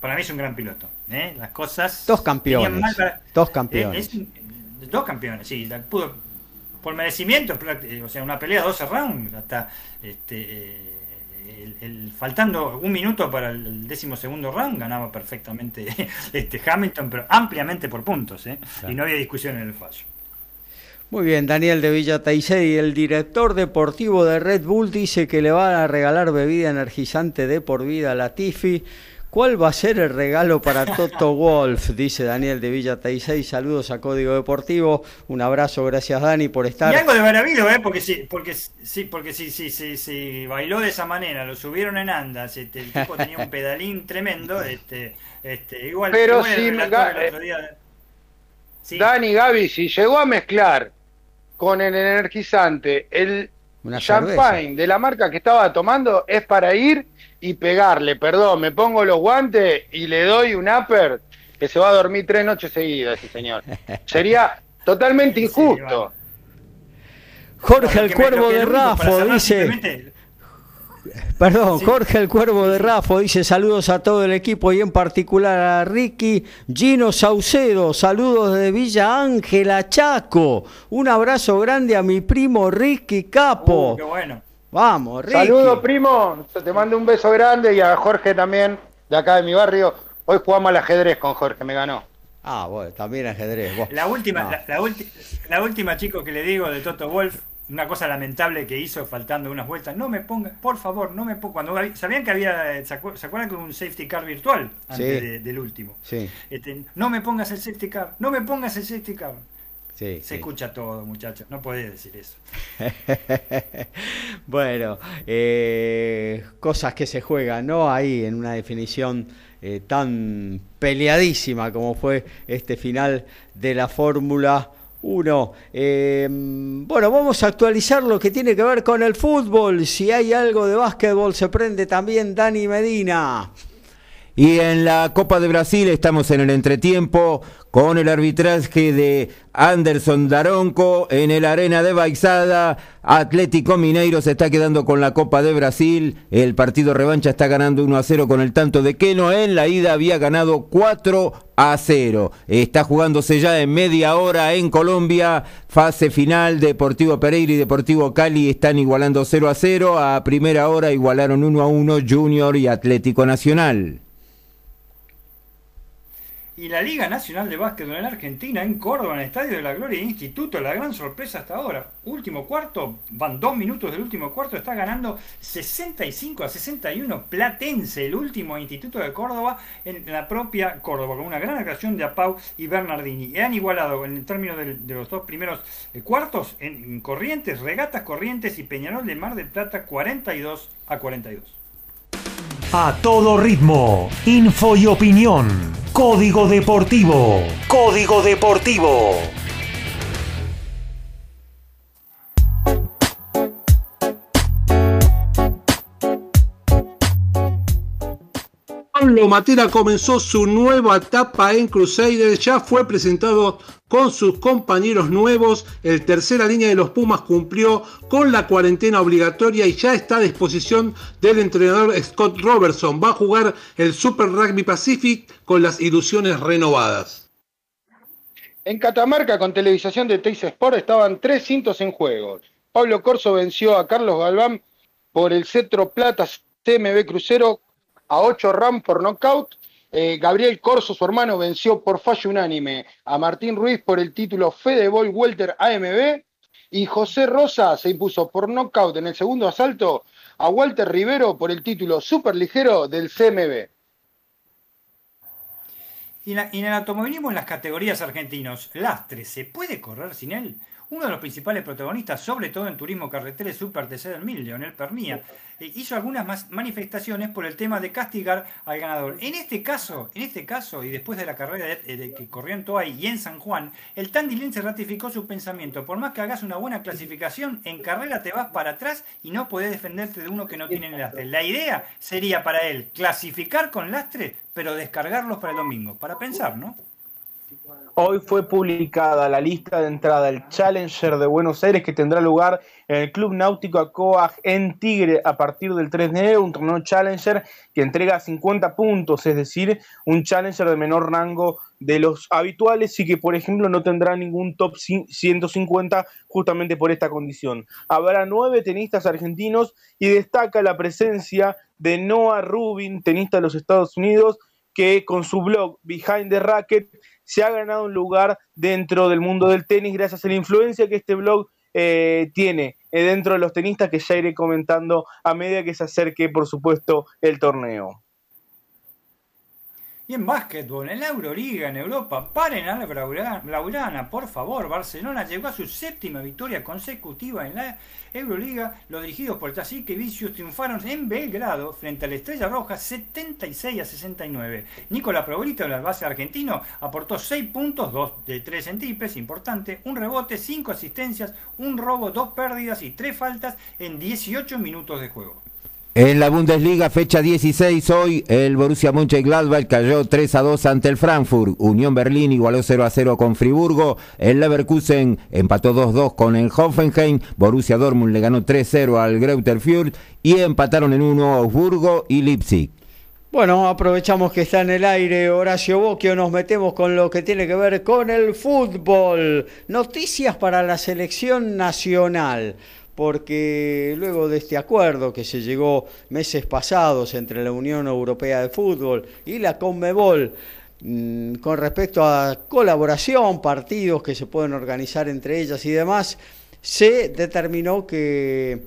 para mí es un gran piloto, ¿eh? Las cosas... Dos campeones, dos campeones. dos campeones, sí, pudo, por merecimiento, o sea, una pelea 12 rounds, hasta, este, el, faltando un minuto para el décimo segundo round, ganaba perfectamente este Hamilton, pero ampliamente por puntos, ¿eh? y no había discusión en el fallo. Muy bien, Daniel de Villa y el director deportivo de Red Bull, dice que le van a regalar bebida energizante de por vida a la Tifi. ¿Cuál va a ser el regalo para Toto Wolf? Dice Daniel de Villa Taisei. Saludos a Código Deportivo. Un abrazo, gracias Dani por estar. Y algo de haber ¿eh? Porque sí, porque sí, porque sí, sí, sí, sí, bailó de esa manera, lo subieron en andas, este, el tipo tenía un pedalín tremendo, este, este, igual. Pero si Dani Gaby, si llegó a mezclar con el energizante, el champagne de la marca que estaba tomando es para ir y pegarle, perdón, me pongo los guantes y le doy un upper que se va a dormir tres noches seguidas ese señor. Sería totalmente injusto. Jorge el Cuervo de Rafo dice... Perdón, Jorge el Cuervo de Rafo dice saludos a todo el equipo y en particular a Ricky Gino Saucedo, saludos de Villa Ángela Chaco, un abrazo grande a mi primo Ricky Capo. Uh, qué bueno. Vamos, Ricky. Saludos, primo, te mando un beso grande y a Jorge también, de acá de mi barrio. Hoy jugamos al ajedrez con Jorge, me ganó. Ah, bueno, también ajedrez. La última, la, la última, chico, que le digo de Toto Wolf, una cosa lamentable que hizo faltando unas vueltas. No me ponga, por favor, no me ponga. Cuando sabían que había, ¿se acuerdan que un safety car virtual antes del último? Sí. Este, no me pongas el safety car, no me pongas el safety car. Sí, Se escucha todo, muchachos. No podés decir eso. bueno, eh, cosas que se juegan, ¿no? Ahí en una definición eh, tan peleadísima como fue este final de la Fórmula uno. Em, bueno, vamos a actualizar lo que tiene que ver con el fútbol. Si hay algo de básquetbol, se prende también Dani Medina. Y en la Copa de Brasil estamos en el entretiempo con el arbitraje de Anderson Daronco en el Arena de Baixada. Atlético Mineiro se está quedando con la Copa de Brasil. El partido revancha está ganando 1 a 0 con el tanto de Keno. En la ida había ganado 4 a 0. Está jugándose ya en media hora en Colombia. Fase final. Deportivo Pereira y Deportivo Cali están igualando 0 a 0. A primera hora igualaron 1 a 1 Junior y Atlético Nacional. Y la Liga Nacional de Básquetbol en Argentina, en Córdoba, en el Estadio de la Gloria Instituto, la gran sorpresa hasta ahora. Último cuarto, van dos minutos del último cuarto, está ganando 65 a 61 Platense, el último instituto de Córdoba, en la propia Córdoba, con una gran actuación de Apau y Bernardini. Y han igualado en el término de, los dos primeros eh, cuartos en Corrientes, Regatas Corrientes y Peñarol de Mar del Plata 42 a 42. A todo ritmo, info y opinión. Código Deportivo. Código Deportivo. Pablo Matera comenzó su nueva etapa en Crusaders, ya fue presentado con sus compañeros nuevos, el tercera línea de los Pumas cumplió con la cuarentena obligatoria y ya está a disposición del entrenador Scott Robertson. Va a jugar el Super Rugby Pacific con las ilusiones renovadas. En Catamarca, con televisación de Teis Sport, estaban tres cintos en juego. Pablo Corso venció a Carlos Galván por el cetro plata TMB Crucero a 8 RAM por knockout eh, Gabriel Corso, su hermano, venció por fallo unánime a Martín Ruiz por el título Fedebol Welter AMB. Y José Rosa se impuso por knockout en el segundo asalto a Walter Rivero por el título superligero del CMB. Y en el automovilismo en las categorías argentinos, Lastre, ¿se puede correr sin él? Uno de los principales protagonistas, sobre todo en turismo carretera, es Super TC del Mil, Leonel Pernía. Eh, hizo algunas manifestaciones por el tema de castigar al ganador. En este caso, en este caso, y después de la carrera de, que corrió en Toay y en San Juan, el se ratificó su pensamiento. Por más que hagas una buena clasificación, en carrera te vas para atrás y no podés defenderte de uno que no tiene lastre. La idea sería para él clasificar con lastre, pero descargarlos para el domingo. Para pensar, ¿no? Hoy fue publicada la lista de entrada del Challenger de Buenos Aires que tendrá lugar en el Club Náutico Acoag en Tigre a partir del 3 de enero, un torneo Challenger que entrega 50 puntos, es decir, un Challenger de menor rango de los habituales y que, por ejemplo, no tendrá ningún top 150 justamente por esta condición. Habrá nueve tenistas argentinos y destaca la presencia de Noah Rubin, tenista de los Estados Unidos, que con su blog Behind the Racket se ha ganado un lugar dentro del mundo del tenis gracias a la influencia que este blog eh, tiene eh, dentro de los tenistas que ya iré comentando a medida que se acerque, por supuesto, el torneo. Y en básquetbol, en la Euroliga, en Europa, paren a la Blaugrana, por favor. Barcelona llegó a su séptima victoria consecutiva en la Euroliga. Los dirigidos por Cacique Vicius triunfaron en Belgrado frente a la Estrella Roja 76 a 69. Nicolás Probrito, el base argentino, aportó 6 puntos, 2 de 3 en triples, importante, un rebote, 5 asistencias, un robo, 2 pérdidas y 3 faltas en 18 minutos de juego. En la Bundesliga, fecha 16, hoy el Borussia Mönchengladbach cayó 3 a 2 ante el Frankfurt. Unión Berlín igualó 0 a 0 con Friburgo. El Leverkusen empató 2 2 con el Hoffenheim. Borussia Dortmund le ganó 3 0 al Greuther y empataron en 1 Augsburgo y Leipzig. Bueno, aprovechamos que está en el aire Horacio Boquio, nos metemos con lo que tiene que ver con el fútbol. Noticias para la selección nacional porque luego de este acuerdo que se llegó meses pasados entre la Unión Europea de Fútbol y la CONMEBOL, mm, con respecto a colaboración, partidos que se pueden organizar entre ellas y demás, se determinó que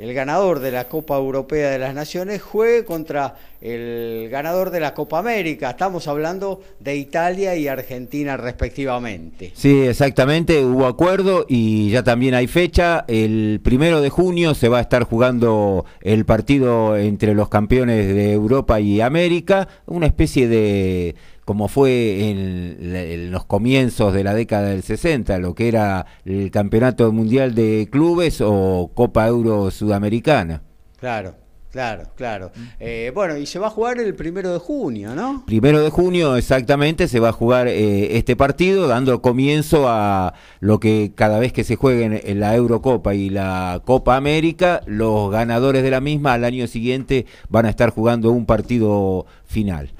el ganador de la Copa Europea de las Naciones juegue contra el ganador de la Copa América. Estamos hablando de Italia y Argentina respectivamente. Sí, exactamente, hubo acuerdo y ya también hay fecha. El primero de junio se va a estar jugando el partido entre los campeones de Europa y América, una especie de como fue en, los comienzos de la década del 60, lo que era el Campeonato Mundial de Clubes o Copa Euro Sudamericana. Claro. Claro, claro. Eh, bueno, y se va a jugar el primero de junio, ¿no? Primero de junio, exactamente, se va a jugar eh, este partido, dando comienzo a lo que cada vez que se juegue en, la Eurocopa y la Copa América, los ganadores de la misma al año siguiente van a estar jugando un partido final.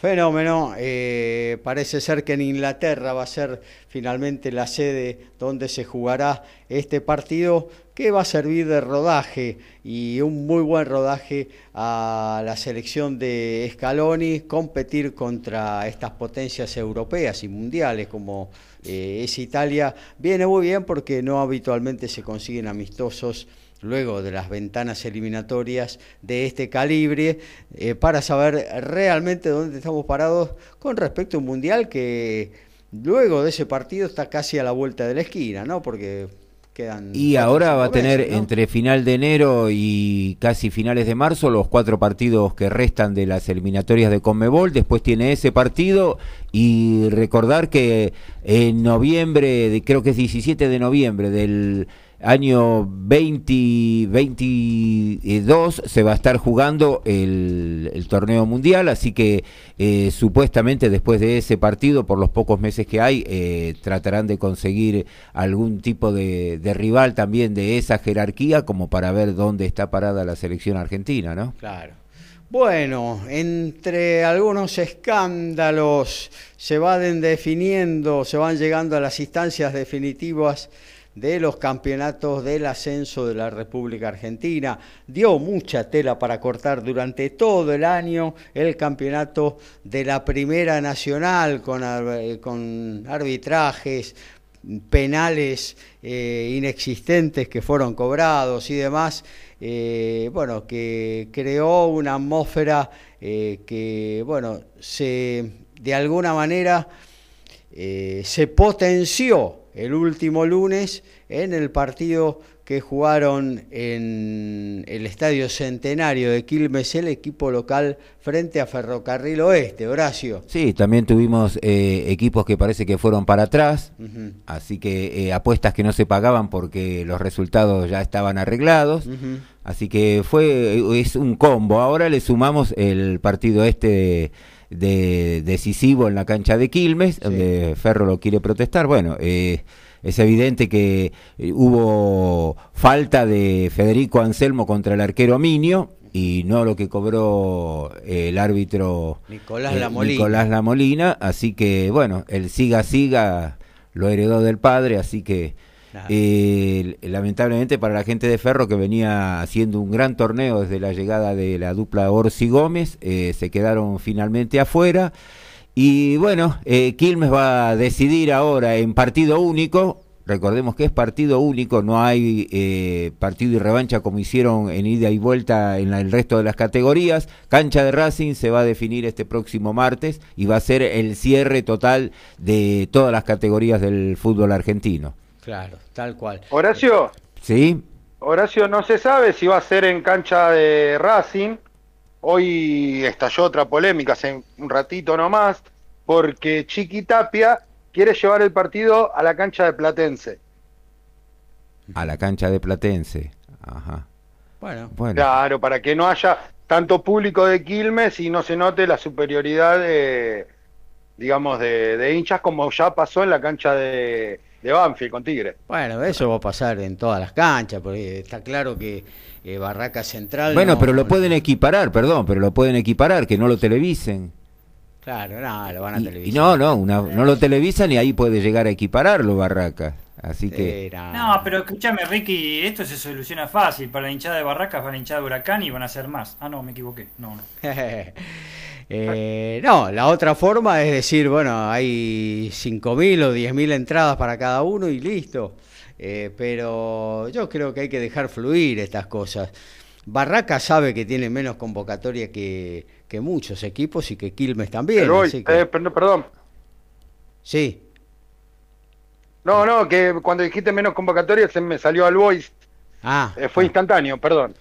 Fenómeno. Eh, parece ser que en Inglaterra va a ser finalmente la sede donde se jugará este partido que va a servir de rodaje y un muy buen rodaje a la selección de Scaloni, competir contra estas potencias europeas y mundiales como eh, es Italia. Viene muy bien porque no habitualmente se consiguen amistosos luego de las ventanas eliminatorias de este calibre, eh, para saber realmente dónde estamos parados con respecto a un mundial que luego de ese partido está casi a la vuelta de la esquina, ¿no? Porque quedan... Y ahora va a tener entre final de enero y casi finales de marzo los cuatro partidos que restan de las eliminatorias de Conmebol, después tiene ese partido y recordar que en noviembre, creo que es 17 de noviembre del año 2022 se va a estar jugando el, torneo mundial, así que eh, supuestamente después de ese partido, por los pocos meses que hay, eh, tratarán de conseguir algún tipo de, de, rival también de esa jerarquía como para ver dónde está parada la selección argentina, ¿no? Claro. Bueno, entre algunos escándalos se van definiendo, se van llegando a las instancias definitivas de los campeonatos del ascenso de la República Argentina. Dio mucha tela para cortar durante todo el año el campeonato de la Primera Nacional con, con arbitrajes, penales eh, inexistentes que fueron cobrados y demás, eh, bueno, que creó una atmósfera eh, que, bueno, se, de alguna manera se potenció el último lunes en el partido que jugaron en el Estadio Centenario de Quilmes el equipo local frente a Ferrocarril Oeste, Horacio. Sí, también tuvimos eh, equipos que parece que fueron para atrás, así que eh, apuestas que no se pagaban porque los resultados ya estaban arreglados, así que fue es un combo. Ahora le sumamos el partido este de, decisivo en la cancha de Quilmes, donde Ferro lo quiere protestar. Bueno, eh, es evidente que eh, hubo falta de Federico Anselmo contra el arquero Minio y no lo que cobró el árbitro Nicolás, Lamolina. Nicolás Lamolina. Así que, bueno, el siga siga lo heredó del padre, así que eh, lamentablemente para la gente de Ferro que venía haciendo un gran torneo desde la llegada de la dupla Orsi Gómez, eh, se quedaron finalmente afuera. Y bueno, eh, Quilmes va a decidir ahora en partido único. Recordemos que es partido único, no hay eh, partido y revancha como hicieron en ida y vuelta en el resto de las categorías. Cancha de Racing se va a definir este próximo martes y va a ser el cierre total de todas las categorías del fútbol argentino. Claro, tal cual. Horacio. Sí. Horacio, no se sabe si va a ser en cancha de Racing. Hoy estalló otra polémica hace un ratito nomás, porque Chiqui Tapia quiere llevar el partido a la cancha de Platense. A la cancha de Platense. Ajá. Bueno. Bueno. Claro, para que no haya tanto público de Quilmes y no se note la superioridad de, digamos, de, de hinchas como ya pasó en la cancha de, de Banfield con Tigre. Bueno, eso va a pasar en todas las canchas, porque está claro que eh, Barraca Central. Bueno, no- pero lo pueden equiparar, perdón, pero lo pueden equiparar, que no lo televisen. Claro, no, lo van a Y, televisar. y no, no, una- no lo televisan y ahí puede llegar a equipararlo Barraca. Así que... No. No, pero escúchame, Ricky, esto se soluciona fácil. Para la hinchada de Barracas, para la hinchada de Huracán y van a ser más. Ah, no, me equivoqué. No, no. Eh, no, la otra forma es decir, bueno, hay 5.000 o 10.000 entradas para cada uno y listo. Eh, pero yo creo que hay que dejar fluir estas cosas. Barraca sabe que tiene menos convocatoria que, que muchos equipos y que Quilmes también. Pero hoy, así que- eh, per- perdón. sí, No, no, que cuando dijiste menos convocatoria se me salió al voice. ah, Eh, fue instantáneo, perdón.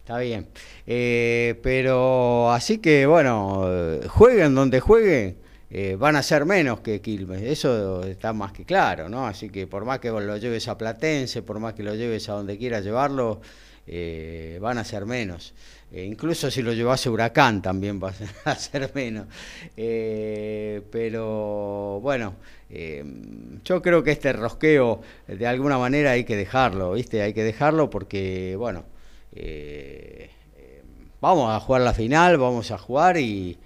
Está bien. Eh, pero así que, bueno, jueguen donde jueguen, eh, van a ser menos que Quilmes. Eso está más que claro, ¿no? Así que por más que lo lleves a Platense, por más que lo lleves a donde quieras llevarlo, eh, van a ser menos. Eh, incluso si lo llevas a Huracán también va a ser menos. Pero bueno, yo creo que este rosqueo de alguna manera hay que dejarlo, ¿viste? Hay que dejarlo porque, bueno, eh, vamos a jugar la final, vamos a jugar y,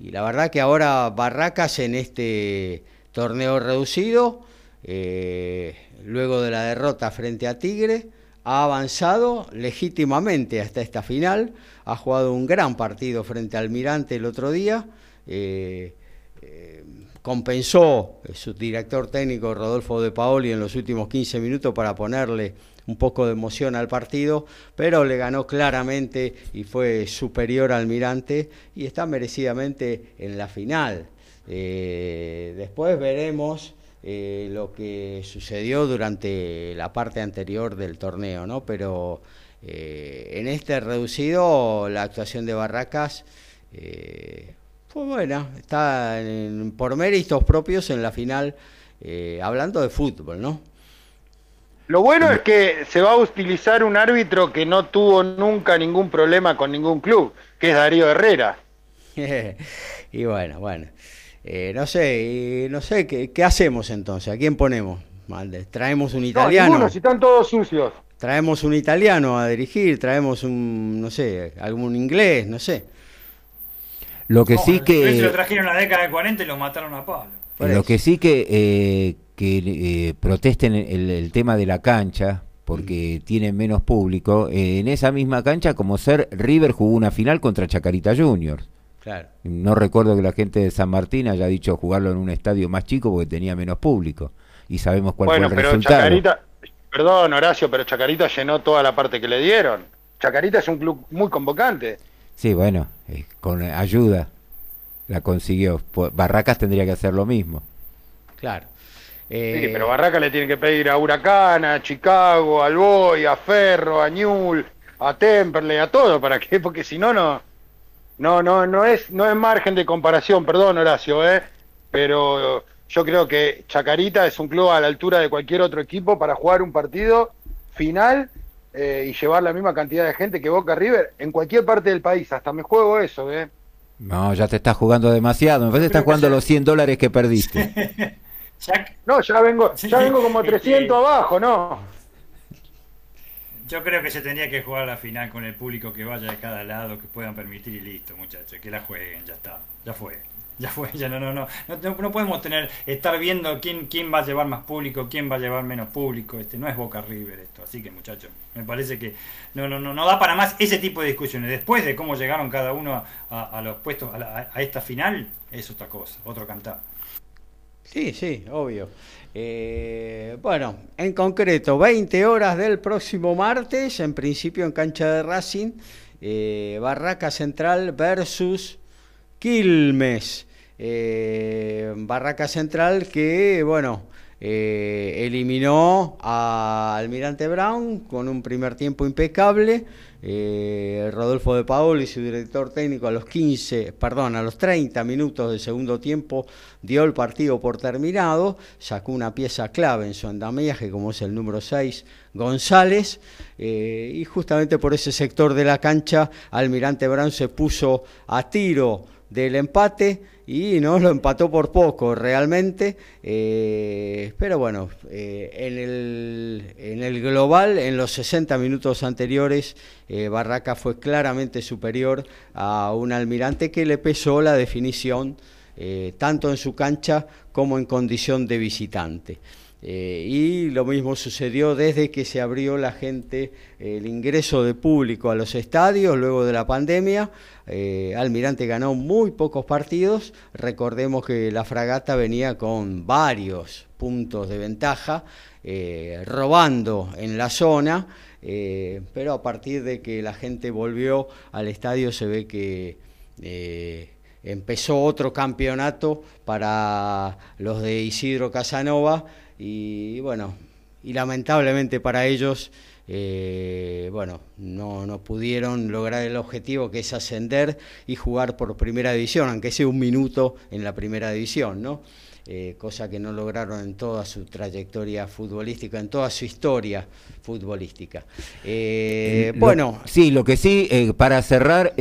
la verdad que ahora Barracas en este torneo reducido, eh, luego de la derrota frente a Tigre, ha avanzado legítimamente hasta esta final, ha jugado un gran partido frente al Almirante el otro día, eh, eh, compensó su director técnico Rodolfo de Paoli en los últimos 15 minutos para ponerle un poco de emoción al partido, pero le ganó claramente y fue superior al Almirante y está merecidamente en la final. Eh, después veremos eh, lo que sucedió durante la parte anterior del torneo, ¿no? Pero eh, en este reducido la actuación de Barracas eh, fue buena, está en- por méritos propios en la final, hablando de fútbol, ¿no? Lo bueno es que se va a utilizar un árbitro que no tuvo nunca ningún problema con ningún club, que es Darío Herrera. y bueno, bueno. Eh, no sé, y no sé, ¿qué, qué hacemos entonces? ¿A quién ponemos? Malde? ¿Traemos un No, italiano? ninguno, si están todos sucios. ¿Traemos un italiano a dirigir? ¿Traemos un, no sé, algún inglés? No sé. Lo que No, sí Luis Se lo que... trajeron en la década de 40 y lo mataron a palo. Por Lo que sí que, eh, que eh, protesten el, el tema de la cancha, porque tienen menos público, eh, en esa misma cancha, como ser River jugó una final contra Chacarita Juniors. Claro. No recuerdo que la gente de San Martín haya dicho jugarlo en un estadio más chico porque tenía menos público. Y sabemos cuál Bueno, fue el pero resultado. Chacarita, perdón Horacio, pero Chacarita llenó toda la parte que le dieron. Chacarita es un club muy convocante. Sí, bueno, eh, con ayuda la consiguió. Barracas tendría que hacer lo mismo. Claro. Sí, Eh, pero Barraca le tiene que pedir a Huracán, a Chicago, al Boy, a Ferro, a Newell, a Temperley, a todo, ¿para qué? Porque si no, no, no, no, no es, no es margen de comparación, perdón Horacio, eh, pero yo creo que Chacarita es un club a la altura de cualquier otro equipo para jugar un partido final eh, y llevar la misma cantidad de gente que Boca River en cualquier parte del país, hasta me juego eso, eh. No, ya te estás jugando demasiado. Me parece que estás jugando los 100 dólares que perdiste. no, ya vengo, ya vengo como 300 abajo, ¿no? Yo creo que se tendría que jugar la final con el público que vaya de cada lado, que puedan permitir y listo, muchachos, que la jueguen, ya está, ya fue. Ya fue, ya no, no, no, no, podemos tener, estar viendo quién, quién va a llevar más público, quién va a llevar menos público, este no es Boca River esto, así que muchachos, me parece que no, no, no, no da para más ese tipo de discusiones. Después de cómo llegaron cada uno a, los puestos, a, esta final, es otra cosa, otro cantar. Sí, sí, obvio. Eh, bueno, en concreto, 20 horas del próximo martes, en principio en cancha de Racing, eh, Barraca Central versus Quilmes. Eh, Barraca Central que, bueno, eh, eliminó a Almirante Brown con un primer tiempo impecable. Eh, Rodolfo de Paolo y su director técnico a los 15, perdón, a los 30 minutos del segundo tiempo dio el partido por terminado, sacó una pieza clave en su andamiaje como es el número 6, González, y justamente por ese sector de la cancha Almirante Brown se puso a tiro del empate y no lo empató por poco realmente, eh, pero bueno, eh, en, el, en, el, global, en los 60 minutos anteriores, eh, Barraca fue claramente superior a un almirante que le pesó la definición tanto en su cancha como en condición de visitante. Eh, y lo mismo sucedió desde que se abrió la gente, el ingreso de público a los estadios luego de la pandemia. Eh, Almirante ganó muy pocos partidos. Recordemos que la fragata venía con varios puntos de ventaja, eh, robando en la zona, pero a partir de que la gente volvió al estadio se ve que empezó otro campeonato para los de Isidro Casanova y bueno, y lamentablemente para ellos, eh, bueno, no, no, pudieron lograr el objetivo que es ascender y jugar por primera división, aunque sea un minuto en la primera división, ¿no? Eh, cosa que no lograron en toda su trayectoria futbolística, en toda su historia futbolística. Eh, bueno. Sí, lo que sí, para cerrar,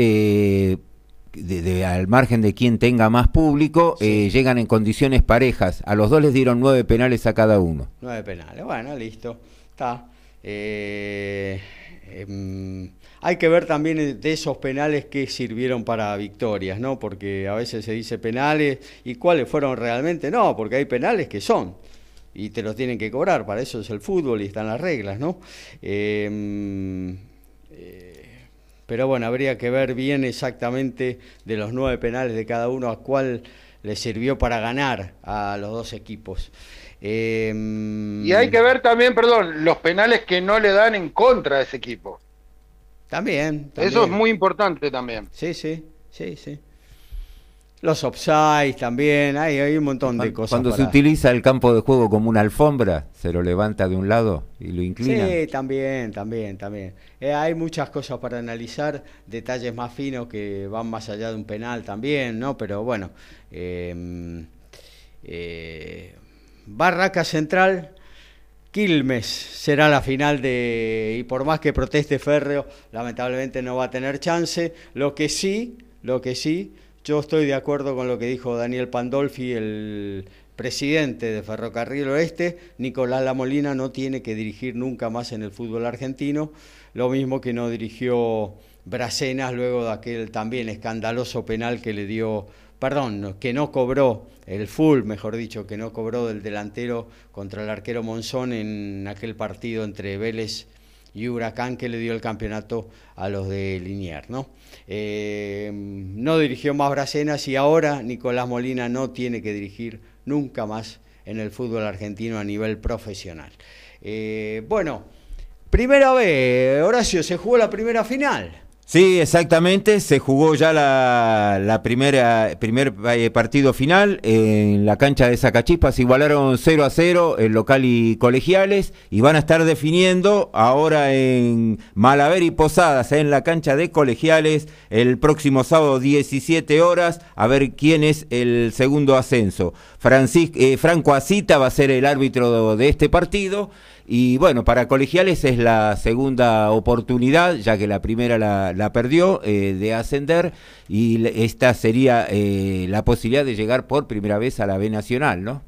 al margen de quien tenga más público, eh, llegan en condiciones parejas. A los dos les dieron nueve penales a cada uno. Nueve penales, bueno, listo. Está. Eh, em, hay que ver también de esos penales que sirvieron para victorias, ¿no? Porque a veces se dice penales y cuáles fueron realmente. No, porque hay penales que son y te los tienen que cobrar. Para eso es el fútbol y están las reglas, ¿no? Pero bueno, habría que ver bien exactamente de los nueve penales de cada uno a cuál le sirvió para ganar a los dos equipos. Em, y hay que ver también, perdón, los penales que no le dan en contra a ese equipo. También, también. Eso es muy importante también. Sí, sí, sí, sí. Los offsides también, hay, hay un montón de cosas. Cuando se utiliza el campo de juego como una alfombra, se lo levanta de un lado y lo inclina. Sí, también, también, también. Eh, hay muchas cosas para analizar, detalles más finos que van más allá de un penal también, ¿no? Pero bueno, em, eh, Barraca Central, Quilmes será la final de... Y por más que proteste Férreo, lamentablemente no va a tener chance. Lo que sí, lo que sí yo estoy de acuerdo con lo que dijo Daniel Pandolfi, el presidente de Ferrocarril Oeste. Nicolás Lamolina no tiene que dirigir nunca más en el fútbol argentino, lo mismo que no dirigió Bracenas luego de aquel también escandaloso penal que le dio, perdón, que no cobró el full, mejor dicho, que no cobró del delantero contra el arquero Monzón en aquel partido entre Vélez y Huracán que le dio el campeonato a los de Liniers. ¿no? Eh, no dirigió más Bracenas y ahora Nicolás Molina no tiene que dirigir nunca más en el fútbol argentino a nivel profesional. Eh, bueno, primera vez, Horacio, se jugó la primera final. Sí, exactamente. Se jugó ya la, primera primer eh, partido final en la cancha de Zacachispas. Igualaron 0 a 0 el local y colegiales y van a estar definiendo ahora en Malaver y Posadas en la cancha de colegiales el próximo sábado 17 horas a ver quién es el segundo ascenso. Francisco, eh, Franco Asita va a ser el árbitro de este partido Y bueno, para colegiales es la segunda oportunidad, ya que la primera la, perdió, eh, de ascender y esta sería eh, la posibilidad de llegar por primera vez a la B Nacional, ¿no?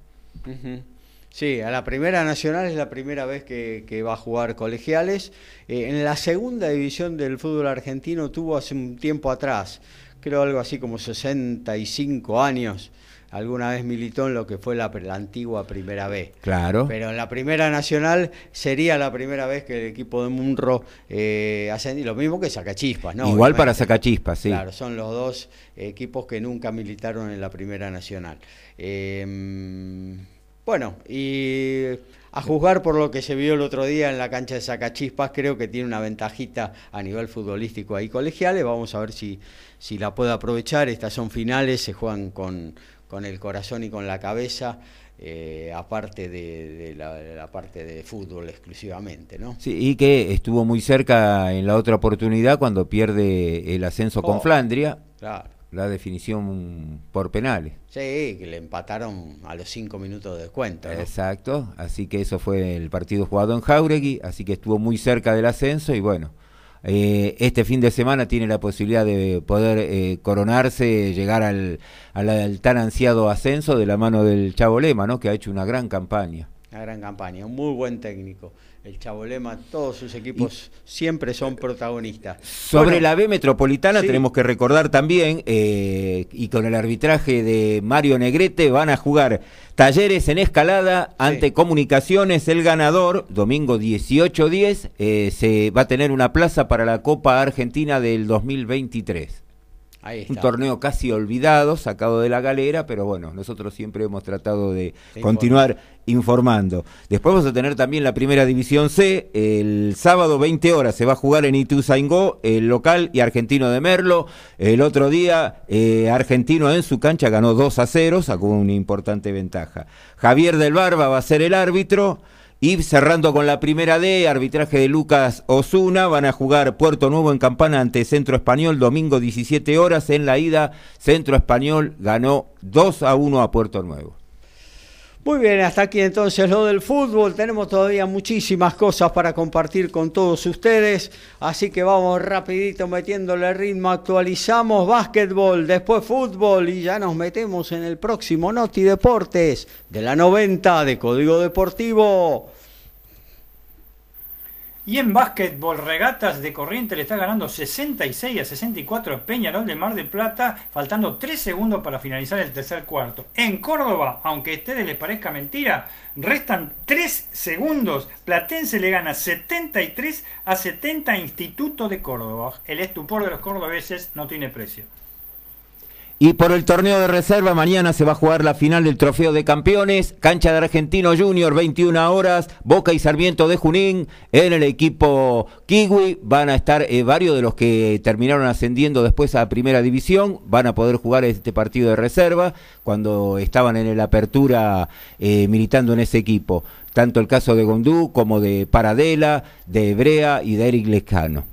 Sí, a la primera nacional es la primera vez que, va a jugar colegiales. Eh, en la segunda división del fútbol argentino tuvo hace un tiempo atrás, creo algo así como 65 años, alguna vez militó en lo que fue la, antigua Primera B. Claro. Pero en la Primera Nacional sería la primera vez que el equipo de Munro eh, lo mismo que Sacachispas, ¿no? Igual para Sacachispas, sí. Claro, son los dos equipos que nunca militaron en la Primera Nacional. Eh, bueno, y a juzgar por lo que se vio el otro día en la cancha de Sacachispas, creo que tiene una ventajita a nivel futbolístico ahí colegiales. Vamos a ver si, si la puede aprovechar. Estas son finales, se juegan con con el corazón y con la cabeza, eh, aparte de, la, parte de fútbol exclusivamente, ¿no? Sí, y que estuvo muy cerca en la otra oportunidad cuando pierde el ascenso con oh, Flandria. Claro. La definición por penales. Sí, que le empataron a los cinco minutos de descuento. Exacto, así que eso fue el partido jugado en Jauregui, así que estuvo muy cerca del ascenso y bueno, eh, este fin de semana tiene la posibilidad de poder eh, coronarse, llegar al, al, tan ansiado ascenso de la mano del Chavo Lema, ¿no? que ha hecho una gran campaña. Una gran campaña, un muy buen técnico el Chabolema, todos sus equipos siempre son protagonistas. Sobre la B Metropolitana tenemos que recordar también, eh, y con el arbitraje de Mario Negrete, van a jugar talleres en escalada ante comunicaciones. El ganador, domingo 18-10, eh, se va a tener una plaza para la Copa Argentina del 2023. Un torneo casi olvidado, sacado de la galera, pero bueno, nosotros siempre hemos tratado de continuar informando. Después vamos a tener también la primera división C, el sábado 20 horas se va a jugar en Ituzaingó, el local y argentino de Merlo. El otro día, eh, argentino en su cancha ganó 2 a 0, sacó una importante ventaja. Javier del Barba va a ser el árbitro. Y cerrando con la primera D, arbitraje de Lucas Osuna, van a jugar Puerto Nuevo en Campana ante Centro Español, domingo 17 horas. En la ida, Centro Español ganó 2 a 1 a Puerto Nuevo. Muy bien, hasta aquí entonces lo del fútbol. Tenemos todavía muchísimas cosas para compartir con todos ustedes, así que vamos rapidito metiéndole ritmo. Actualizamos básquetbol, después fútbol y ya nos metemos en el próximo Noti Deportes de la 90 de Código Deportivo. Y en básquetbol, regatas de corriente le está ganando 66 a 64 Peñarol de Mar del Plata, faltando 3 segundos para finalizar el tercer cuarto. En Córdoba, aunque a ustedes les parezca mentira, restan 3 segundos. Platense le gana 73 a 70 Instituto de Córdoba. El estupor de los cordobeses no tiene precio. Y por el torneo de reserva, mañana se va a jugar la final del Trofeo de Campeones, cancha de Argentino Junior, 21 horas, Boca y Sarmiento de Junín, en el equipo Kiwi, van a estar eh, varios de los que terminaron ascendiendo después a Primera División, van a poder jugar este partido de reserva cuando estaban en la apertura eh, militando en ese equipo. Tanto el caso de Gondú como de Paradela, de Hebrea y de Eric Lescano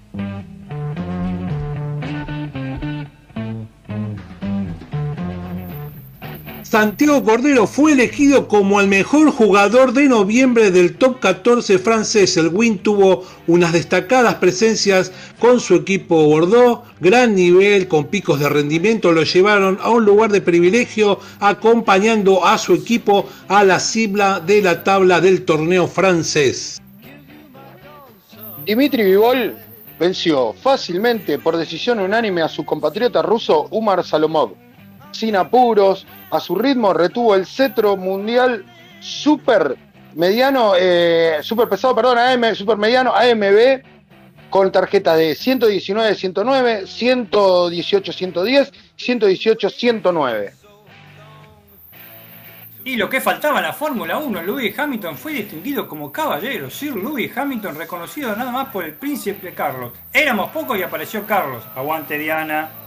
Santiago Cordero fue elegido como el mejor jugador de noviembre del top 14 francés. El Win tuvo unas destacadas presencias con su equipo Bordeaux, gran nivel con picos de rendimiento lo llevaron a un lugar de privilegio acompañando a su equipo a la cima de la tabla del torneo francés. Dimitri Vivol venció fácilmente por decisión unánime a su compatriota ruso Umar Salomov sin apuros, a su ritmo, retuvo el cetro mundial super mediano, eh, super pesado, perdón, AM, super mediano, AMB, con tarjetas de 119, 109, 118, 110, 118, 109. Y lo que faltaba en la Fórmula 1, Louis Hamilton fue distinguido como caballero. Sir Louis Hamilton, reconocido nada más por el príncipe Carlos. Éramos pocos y apareció Carlos. Aguante Diana.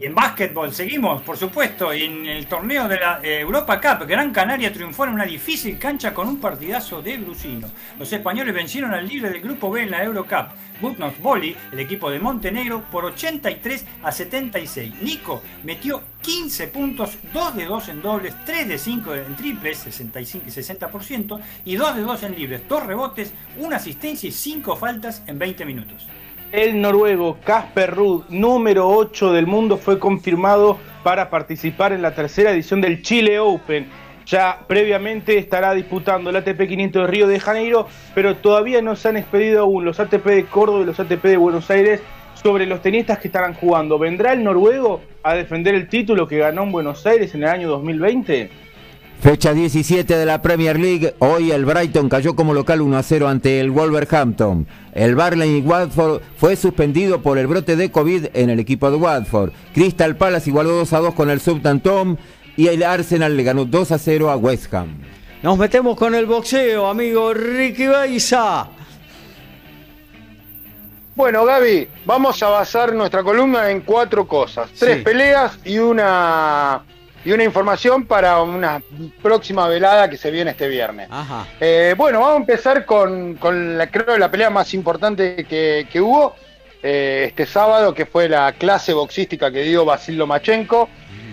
Y en básquetbol seguimos, por supuesto, en el torneo de la eh, Europa Cup, Gran Canaria triunfó en una difícil cancha con un partidazo de Brusino. Los españoles vencieron al líder del grupo B en la Eurocup, Butnos Boli, el equipo de Montenegro, por 83 a 76. Nico metió 15 puntos, 2 de 2 en dobles, 3 de 5 en triples, 65 y 60%, y 2 de 2 en libres, 2 rebotes, una asistencia y 5 faltas en 20 minutos. El noruego Casper Ruud, número 8 del mundo, fue confirmado para participar en la tercera edición del Chile Open. Ya previamente estará disputando el ATP 500 de Río de Janeiro, pero todavía no se han expedido aún los ATP de Córdoba y los ATP de Buenos Aires sobre los tenistas que estarán jugando. ¿Vendrá el noruego a defender el título que ganó en Buenos Aires en el año 2020? Fecha 17 de la Premier League. Hoy el Brighton cayó como local 1 a 0 ante el Wolverhampton. El Barley Watford fue suspendido por el brote de COVID en el equipo de Watford. Crystal Palace igualó 2 a 2 con el Southampton y el Arsenal le ganó 2 a 0 a West Ham. Nos metemos con el boxeo, amigo Ricky Baiza. Bueno, Gaby, vamos a basar nuestra columna en cuatro cosas. Tres Sí. peleas y una y una información para una próxima velada que se viene este viernes. Ajá. Eh, bueno, vamos a empezar con, con la, creo la pelea más importante que, que hubo eh, este sábado, que fue la clase boxística que dio Basil Lomachenko.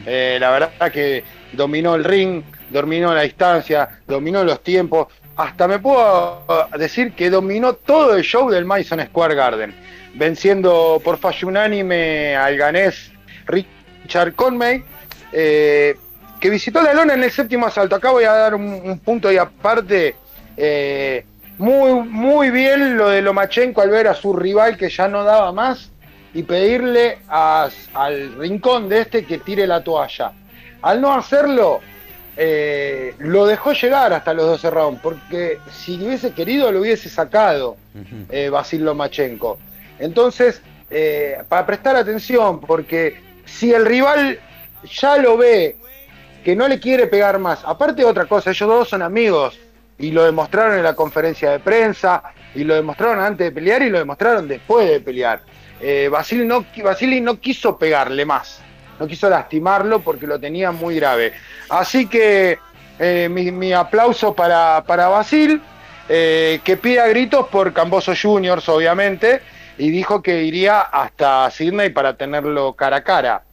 Eh, la verdad que dominó el ring, dominó la distancia, dominó los tiempos. Hasta me puedo decir que dominó todo el show del Madison Square Garden, venciendo por fallo unánime al ganés Richard Conway, eh, que visitó la lona en el séptimo asalto. Acá voy a dar un, un punto y aparte. eh, muy, muy bien lo de Lomachenko al ver a su rival que ya no daba más y pedirle a- al rincón de este que tire la toalla. Al no hacerlo, eh, lo dejó llegar hasta los 12 rounds, porque si hubiese querido lo hubiese sacado eh, Basil Lomachenko. Entonces, eh, para prestar atención, porque si el rival ya lo ve que no le quiere pegar más, aparte de otra cosa, ellos dos son amigos y lo demostraron en la conferencia de prensa y lo demostraron antes de pelear y lo demostraron después de pelear. Eh, no, Vasily no quiso pegarle más, no quiso lastimarlo porque lo tenía muy grave. Así que eh, mi, mi aplauso para, para Basil, eh, que pide a gritos por Camboso Juniors, obviamente, y dijo que iría hasta Sydney para tenerlo cara a cara.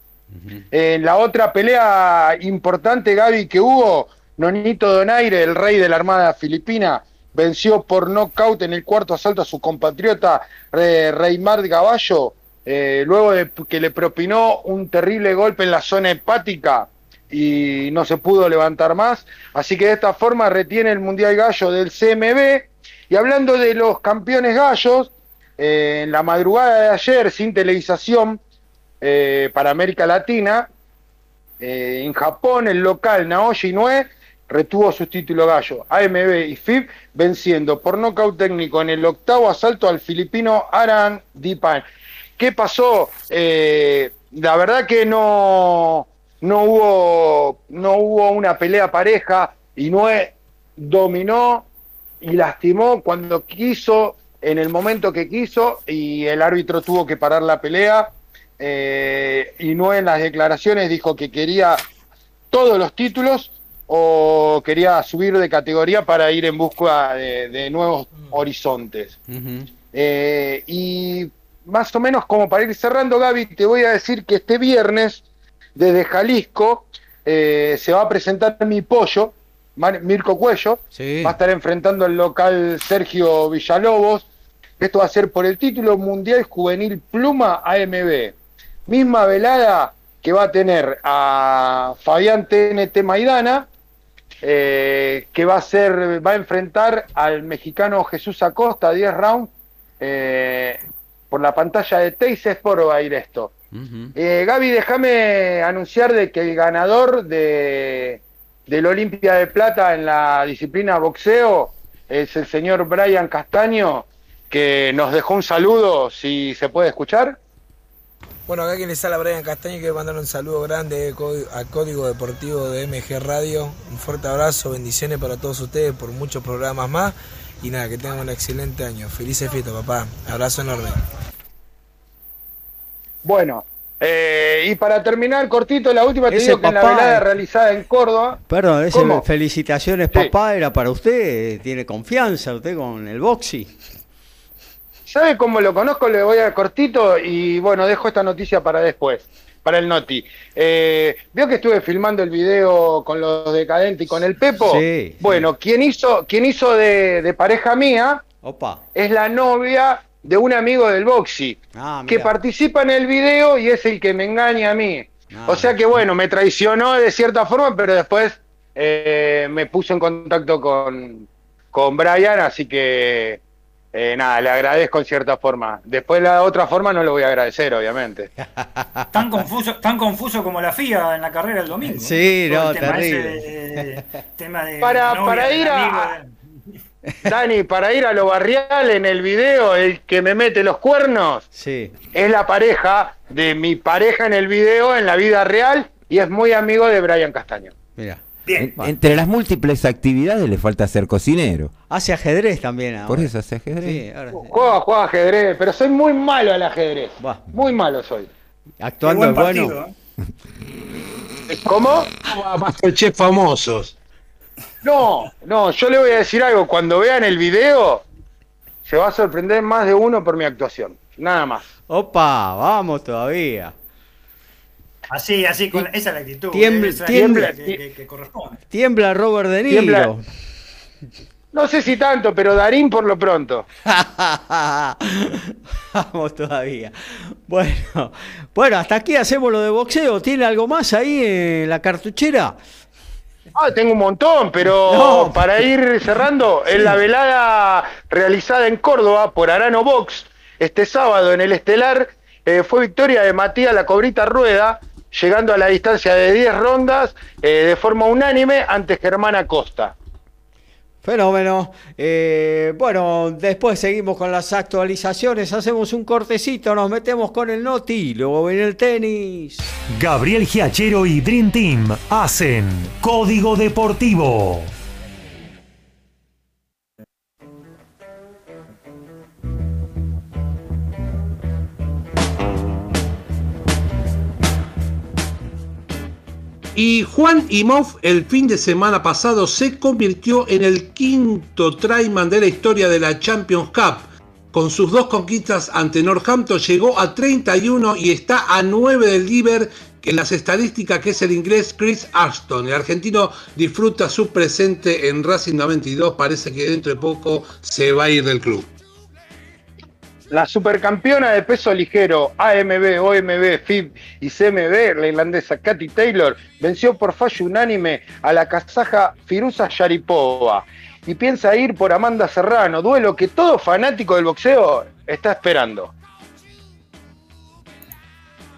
En la otra pelea importante, Gaby, que hubo, Nonito Donaire, el rey de la Armada Filipina, venció por nocaut en el cuarto asalto a su compatriota eh, Reymar Gaballo, eh, luego de que le propinó un terrible golpe en la zona hepática y no se pudo levantar más. Así que de esta forma retiene el Mundial Gallo del CMB. Y hablando de los campeones gallos, eh, en la madrugada de ayer, sin televisación, eh, para América Latina. Eh, en Japón, el local Naoshi Inoue retuvo sus títulos gallo, AMB y FIB, venciendo por nocaut técnico en el octavo asalto al filipino Aran Dipan. ¿Qué pasó? Eh, la verdad que no, no, hubo, no hubo una pelea pareja. Inoue dominó y lastimó cuando quiso, en el momento que quiso, y el árbitro tuvo que parar la pelea eh, y no en las declaraciones dijo que quería todos los títulos o quería subir de categoría para ir en busca de, de nuevos horizontes. Eh, y más o menos como para ir cerrando, Gaby, te voy a decir que este viernes, desde Jalisco, eh, se va a presentar mi pollo, Mar- Mirko Cuello, Sí. va a estar enfrentando al local Sergio Villalobos. Esto va a ser por el título mundial juvenil Pluma AMB. Misma velada que va a tener a Fabián TNT Maidana, eh, que va a ser, va a enfrentar al mexicano Jesús Acosta, 10 rounds. eh, por la pantalla de Teis Sport va a ir esto. Eh, Gaby, déjame anunciar de que el ganador de, del Olimpia de Plata en la disciplina boxeo es el señor Brian Castaño, que nos dejó un saludo, si se puede escuchar. Bueno, acá quien les habla Brian Castaño, quiero mandar un saludo grande al Código Deportivo de MG Radio. Un fuerte abrazo, bendiciones para todos ustedes por muchos programas más. Y nada, que tengan un excelente año. Felices fiestas, papá. Abrazo enorme. Bueno, eh, y para terminar cortito, la última te Ese digo que en la velada realizada en Córdoba. Perdón, felicitaciones Sí. papá, era para usted, tiene confianza usted con el boxy. ¿Sabe cómo lo conozco? Le voy a cortito y bueno, dejo esta noticia para después, para el Noti. Eh, Vio que estuve filmando el video con los decadentes y con el Pepo. Sí, Bueno, quien hizo, quien hizo de, de pareja mía Opa. es la novia de un amigo del Boxy, Ah, que participa en el video y es el que me engaña a mí. Ah. O sea que bueno, me traicionó de cierta forma, pero después eh, me puso en contacto con, con Brian, así que eh, nada, le agradezco en cierta forma. Después la otra forma no lo voy a agradecer, obviamente. Tan confuso, tan confuso como la FIA en la carrera del domingo. Sí, no, el tema terrible. ese de- tema de Para- novia, para ir a- de- Dani, para ir a lo barrial en el video, el que me mete los cuernos Sí. es la pareja de mi pareja en el video, en la vida real, y es muy amigo de Brian Castaño. Mira. Bien. En- entre las múltiples actividades le falta ser cocinero. Hace ajedrez también ahora. Por eso hace ajedrez. Sí, ahora sí. Juego, juego ajedrez, pero soy muy malo al ajedrez. Buah. Muy malo soy. Actuando es buen bueno. partido, ¿eh? ¿Cómo? Masterchef famosos. No, no, yo le voy a decir algo. Cuando vean el video, se va a sorprender más de uno por mi actuación. Nada más. Opa, vamos todavía. Así, así, con, esa es la actitud. Tiembla- es la tiembla- actitud que, que- que corresponde. Tiembla Robert De Niro. Tiembla. No sé si tanto, pero Darín por lo pronto. Vamos todavía. Bueno, bueno, hasta aquí hacemos lo de boxeo. ¿Tiene algo más ahí en la cartuchera? Ah, tengo un montón, pero No. para ir cerrando, en la velada realizada en Córdoba por Arano Box, este sábado en el Estelar, eh, fue victoria de Matías La Cobrita Rueda, llegando a la distancia de 10 rondas eh, de forma unánime ante Germán Acosta. Fenómeno. Eh, bueno, después seguimos con las actualizaciones. Hacemos un cortecito, nos metemos con el Noti, luego viene el tenis. Gabriel Giachero y Dream Team hacen Código Deportivo. Y Juan Imhoff el fin de semana pasado se convirtió en el quinto tryman de la historia de la Champions Cup. Con sus dos conquistas ante Northampton llegó a 31 y está a 9 del líder en las estadísticas que es el inglés Chris Ashton. El argentino disfruta su presente en Racing 92, parece que dentro de poco se va a ir del club. La supercampeona de peso ligero AMB, OMB, FIB y CMB, la irlandesa Katy Taylor, venció por fallo unánime a la kazaja Firuza Sharipova y piensa ir por Amanda Serrano, duelo que todo fanático del boxeo está esperando.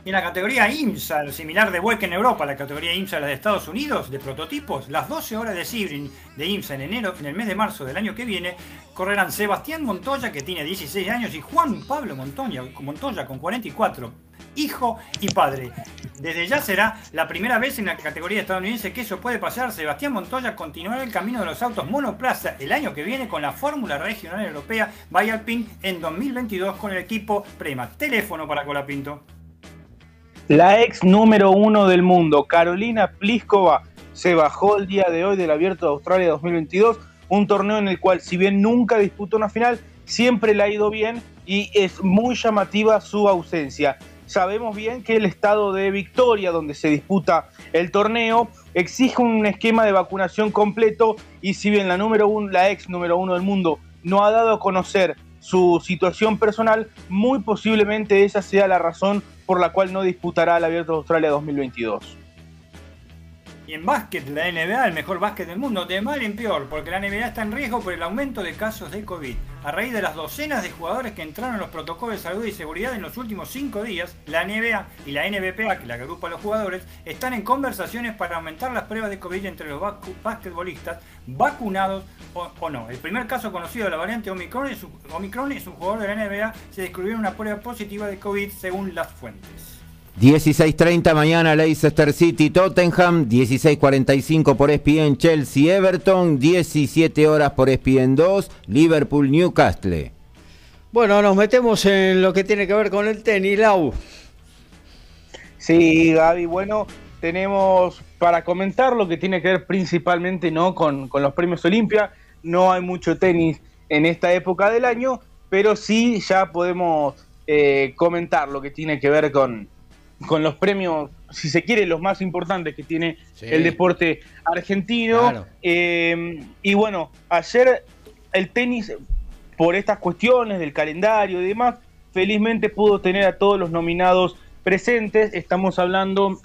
Y la categoría IMSA, similar de WEC en Europa, la categoría IMSA la de Estados Unidos, de prototipos, las 12 horas de Sibrin de IMSA en enero, en el mes de marzo del año que viene, correrán Sebastián Montoya, que tiene 16 años, y Juan Pablo Montoya, Montoya con 44, hijo y padre. Desde ya será la primera vez en la categoría estadounidense que eso puede pasar. Sebastián Montoya continuará el camino de los autos monoplaza el año que viene con la Fórmula Regional Europea Vallalpin en 2022 con el equipo Prema. Teléfono para Colapinto. La ex número uno del mundo, Carolina Pliskova, se bajó el día de hoy del Abierto de Australia 2022, un torneo en el cual, si bien nunca disputó una final, siempre le ha ido bien y es muy llamativa su ausencia. Sabemos bien que el estado de Victoria, donde se disputa el torneo, exige un esquema de vacunación completo y si bien la número uno, la ex número uno del mundo, no ha dado a conocer su situación personal, muy posiblemente esa sea la razón por la cual no disputará el Abierto de Australia 2022. Y en básquet, la NBA, el mejor básquet del mundo, de mal en peor, porque la NBA está en riesgo por el aumento de casos de COVID. A raíz de las docenas de jugadores que entraron en los protocolos de salud y seguridad en los últimos cinco días, la NBA y la NBPA, que la agrupa a los jugadores, están en conversaciones para aumentar las pruebas de COVID entre los basquetbolistas vacunados o, no. El primer caso conocido de la variante Omicron es, Omicron es un jugador de la NBA, se descubrió una prueba positiva de COVID según las fuentes. 16.30 mañana Leicester City Tottenham, 16.45 por ESPN Chelsea Everton, 17 horas por ESPN 2 Liverpool Newcastle. Bueno, nos metemos en lo que tiene que ver con el tenis, Lau. Sí, Gaby, bueno, tenemos para comentar lo que tiene que ver principalmente ¿no? con, con los premios Olimpia. No hay mucho tenis en esta época del año, pero sí ya podemos eh, comentar lo que tiene que ver con, con los premios, si se quiere, los más importantes que tiene el deporte argentino. Eh, y bueno, ayer el tenis, por estas cuestiones del calendario y demás, felizmente pudo tener a todos los nominados presentes. Estamos hablando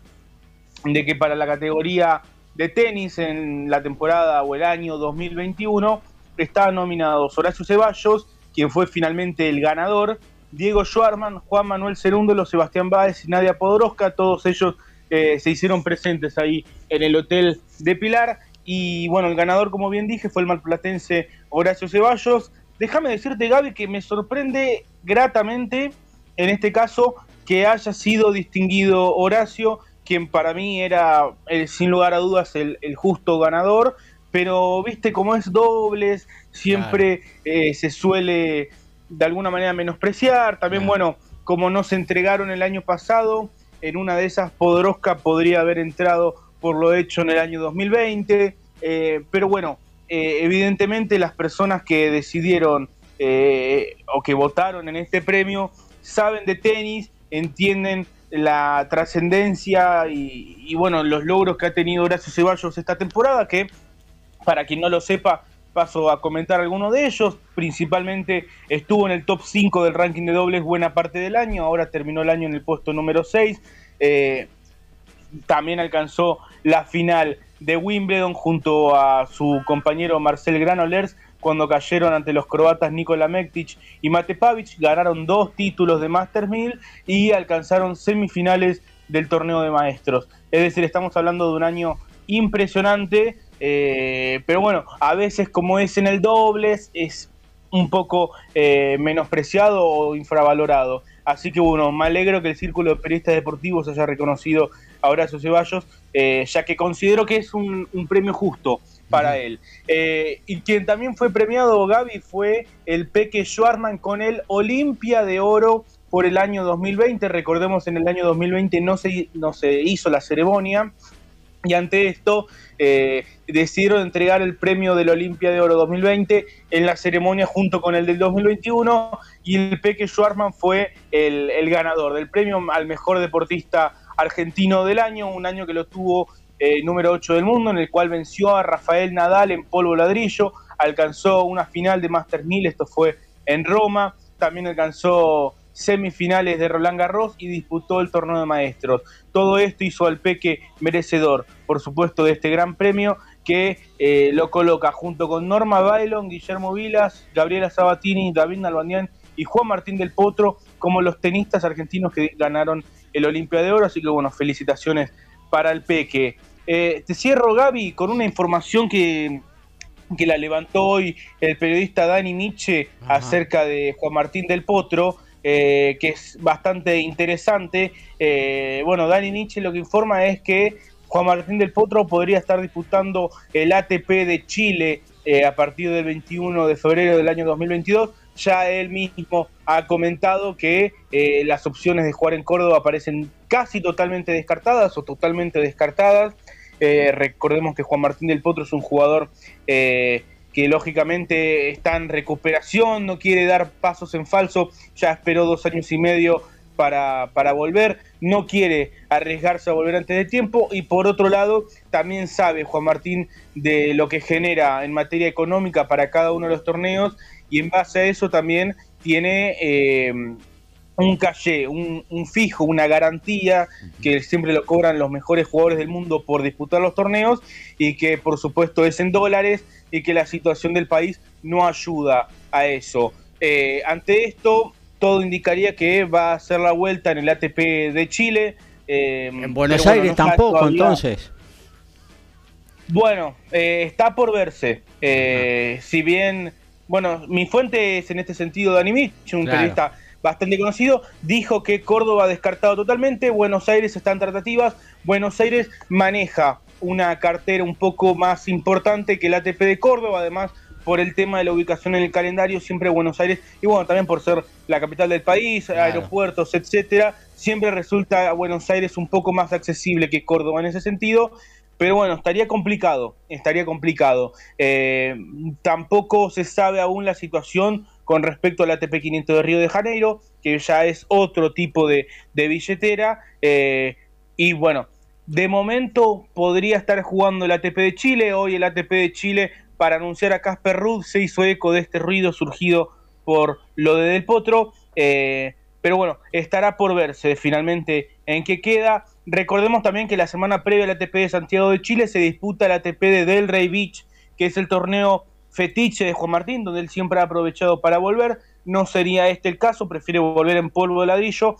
de que para la categoría de tenis en la temporada o el año 2021 estaban nominados Horacio Ceballos, quien fue finalmente el ganador, Diego Schwarman, Juan Manuel Cerúndolo, Sebastián Báez y Nadia Podoroska, todos ellos eh, se hicieron presentes ahí en el hotel de Pilar. Y bueno, el ganador, como bien dije, fue el malplatense Horacio Ceballos. Déjame decirte, Gaby, que me sorprende gratamente, en este caso, que haya sido distinguido Horacio, quien para mí era, eh, sin lugar a dudas, el, justo ganador. Pero, viste, como es dobles, siempre eh, se suele de alguna manera menospreciar. También, bueno, como no se entregaron el año pasado, en una de esas Podoroska podría haber entrado por lo hecho en el año 2020. Eh, pero bueno, eh, evidentemente las personas que decidieron eh, o que votaron en este premio saben de tenis, entienden la trascendencia y, y, bueno, los logros que ha tenido Horacio Ceballos esta temporada, que para quien no lo sepa, paso a comentar algunos de ellos. Principalmente estuvo en el top 5 del ranking de dobles buena parte del año, ahora terminó el año en el puesto número 6. Eh, también alcanzó la final de Wimbledon junto a su compañero Marcel Granolers cuando cayeron ante los croatas Nikola Mektic y Mate Pavic, ganaron dos títulos de Masters 1000 y alcanzaron semifinales del torneo de maestros. Es decir, estamos hablando de un año impresionante eh, pero bueno, a veces como es en el dobles, es un poco eh, menospreciado o infravalorado. Así que bueno, me alegro que el Círculo de Periodistas Deportivos haya reconocido a Horacio Ceballos, eh, ya que considero que es un, premio justo para él. y quien también fue premiado, Gaby, fue el Peque Schwarman con el Olimpia de Oro por el año 2020. Recordemos, en el año 2020 no se, no se hizo la ceremonia. Y ante esto, eh, decidieron entregar el premio del Olimpia de Oro 2020 en la ceremonia junto con el del 2021 y el Peque Schwarman fue el, ganador del premio al mejor deportista argentino del año, un año que lo tuvo eh, número 8 del mundo, en el cual venció a Rafael Nadal en polvo ladrillo, alcanzó una final de Master 1000, esto fue en Roma, también alcanzó semifinales de Roland Garros y disputó el torneo de maestros. Todo esto hizo al Peque merecedor, por supuesto, de este gran premio que eh, lo coloca junto con Norma Bailon, Guillermo Vilas, Gabriela Sabatini, David Nalbandián y Juan Martín del Potro como los tenistas argentinos que ganaron el Olimpia de Oro. Así que bueno, felicitaciones para el Peque. Eh, te cierro, Gaby, con una información que, que la levantó hoy el periodista Dani Nietzsche acerca de Juan Martín del Potro. Eh, que es bastante interesante. Eh, bueno, Dani Nietzsche lo que informa es que Juan Martín del Potro podría estar disputando el ATP de Chile eh, a partir del 21 de febrero del año 2022. Ya él mismo ha comentado que las opciones de jugar en Córdoba parecen casi totalmente descartadas o totalmente descartadas. recordemos que Juan Martín del Potro es un jugador que lógicamente está en recuperación, no quiere dar pasos en falso, ya esperó dos años y medio para, para, volver, no quiere arriesgarse a volver antes de tiempo y por otro lado también sabe Juan Martín de lo que genera en materia económica para cada uno de los torneos y en base a eso también tiene eh, un caché, un, un, fijo, una garantía que siempre lo cobran los mejores jugadores del mundo por disputar los torneos y que por supuesto es en dólares y que la situación del país no ayuda a eso. Eh, ante esto, todo indicaría que va a hacer la vuelta en el ATP de Chile. Eh, en Buenos Aires tampoco, entonces. Bueno, eh, está por verse. si bien, bueno, mi fuente es en este sentido Dani Mitch, un periodista bastante conocido, dijo que Córdoba ha descartado totalmente, Buenos Aires está en tratativas, Buenos Aires maneja una cartera un poco más importante que el ATP de Córdoba, además por el tema de la ubicación en el calendario, siempre Buenos Aires, y bueno, también por ser la capital del país, aeropuertos, etcétera, siempre resulta Buenos Aires un poco más accesible que Córdoba en ese sentido. Pero bueno, estaría complicado, estaría complicado. Eh, tampoco se sabe aún la situación con respecto al ATP 500 de Río de Janeiro, que ya es otro tipo de, billetera. Eh, y bueno, de momento podría estar jugando el ATP de Chile. Hoy el ATP de Chile, para anunciar a Casper Ruud, se hizo eco de este ruido surgido por lo de Del Potro. Eh, pero bueno, estará por verse finalmente en qué queda. Recordemos también que la semana previa al ATP de Santiago de Chile se disputa el ATP de Delray Beach, que es el torneo fetiche de Juan Martín, donde él siempre ha aprovechado para volver. No sería este el caso, prefiere volver en polvo de ladrillo.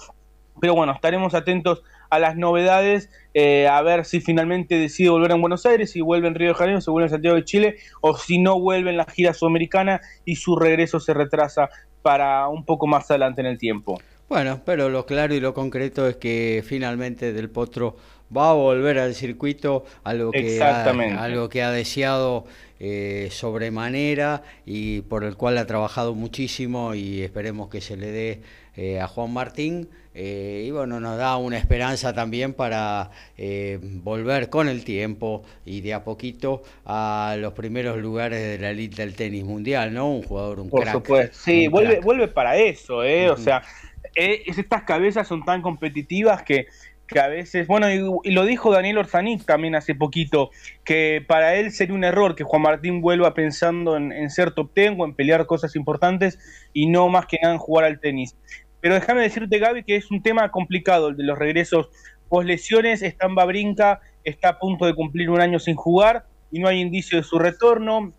Pero bueno, estaremos atentos a las novedades, eh, a ver si finalmente decide volver en Buenos Aires, si vuelve en Río de Janeiro, si vuelve en Santiago de Chile, o si no vuelve en la gira sudamericana y su regreso se retrasa para un poco más adelante en el tiempo. Bueno, pero lo claro y lo concreto es que finalmente Del Potro va a volver al circuito, algo que, ha, algo que ha deseado eh, sobremanera y por el cual ha trabajado muchísimo y esperemos que se le dé eh, a Juan Martín. Eh, y bueno, nos da una esperanza también para volver con el tiempo y de a poquito a los primeros lugares de la elite del tenis mundial, ¿no? Un jugador, un Por Supuesto. Sí, vuelve, vuelve para eso, ¿eh? O sea, estas cabezas son tan competitivas que, que a veces, bueno, y, lo dijo Daniel Orzanic también hace poquito, que para él sería un error que Juan Martín vuelva pensando en, ser top ten o en pelear cosas importantes y no más que nada en jugar al tenis. Pero déjame decirte, Gaby, que es un tema complicado el de los regresos post lesiones. Estamba Brinca está a punto de cumplir un año sin jugar y no hay indicio de su retorno.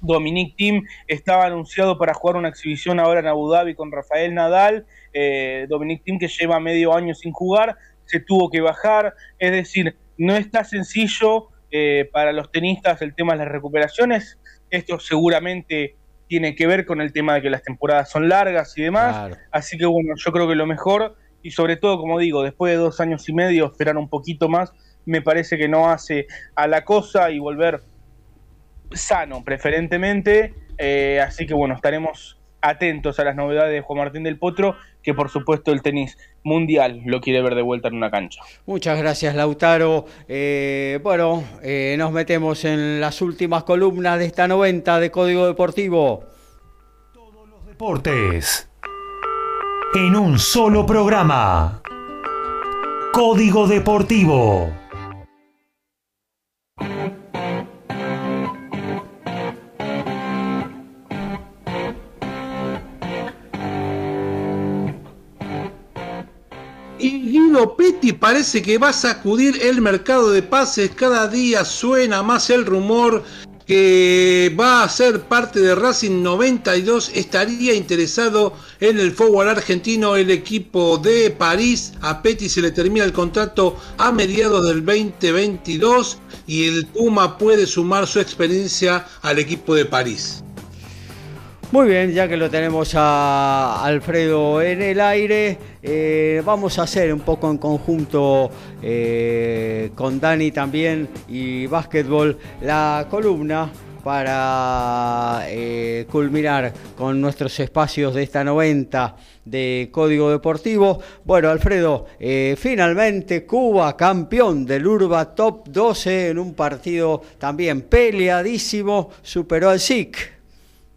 Dominic Thiem estaba anunciado para jugar una exhibición ahora en Abu Dhabi con Rafael Nadal. Eh, Dominic Thiem que lleva medio año sin jugar, se tuvo que bajar. Es decir, no está sencillo eh, para los tenistas el tema de las recuperaciones. Esto seguramente tiene que ver con el tema de que las temporadas son largas y demás. Así que bueno, yo creo que lo mejor, y sobre todo, como digo, después de dos años y medio, esperar un poquito más, me parece que no hace a la cosa y volver sano preferentemente. Eh, así que bueno, estaremos atentos a las novedades de Juan Martín del Potro, que por supuesto el tenis mundial lo quiere ver de vuelta en una cancha. Muchas gracias Lautaro. Eh, bueno, eh, nos metemos en las últimas columnas de esta 90 de Código Deportivo. Todos los deportes en un solo programa. Código Deportivo. Guido Petti parece que va a sacudir el mercado de pases. Cada día suena más el rumor que va a ser parte de Racing 92. Estaría interesado en el forward argentino el equipo de París. A Petti se le termina el contrato a mediados del 2022 y el Puma puede sumar su experiencia al equipo de París. Muy bien, ya que lo tenemos a Alfredo en el aire, eh, vamos a hacer un poco en conjunto eh, con Dani también y básquetbol la columna para eh, culminar con nuestros espacios de esta 90 de Código Deportivo. Bueno, Alfredo, finalmente Cuba campeón del Urba Top 12 en un partido también peleadísimo, superó al SIC.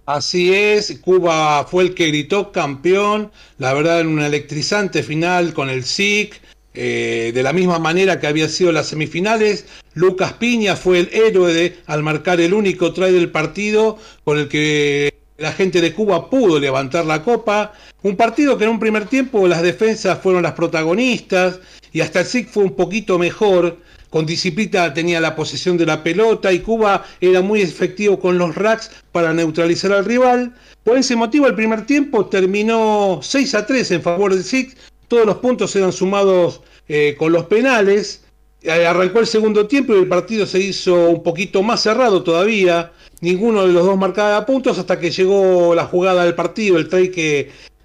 Así es, Cuba fue el que gritó campeón, la verdad en una electrizante final con el SIC, eh, de la misma manera que había sido las semifinales. Lucas Piña fue el héroe de, al marcar el único try del partido con el que la gente de Cuba pudo levantar la copa. Un partido que en un primer tiempo las defensas fueron las protagonistas y hasta el SIC fue un poquito mejor con disciplina tenía la posesión de la pelota y Cuba era muy efectivo con los racks para neutralizar al rival. Por ese motivo el primer tiempo terminó 6 a 3 en favor del SIC. Todos los puntos eran sumados eh, con los penales. Eh, arrancó el segundo tiempo y el partido se hizo un poquito más cerrado todavía. Ninguno de los dos marcaba puntos hasta que llegó la jugada del partido, el try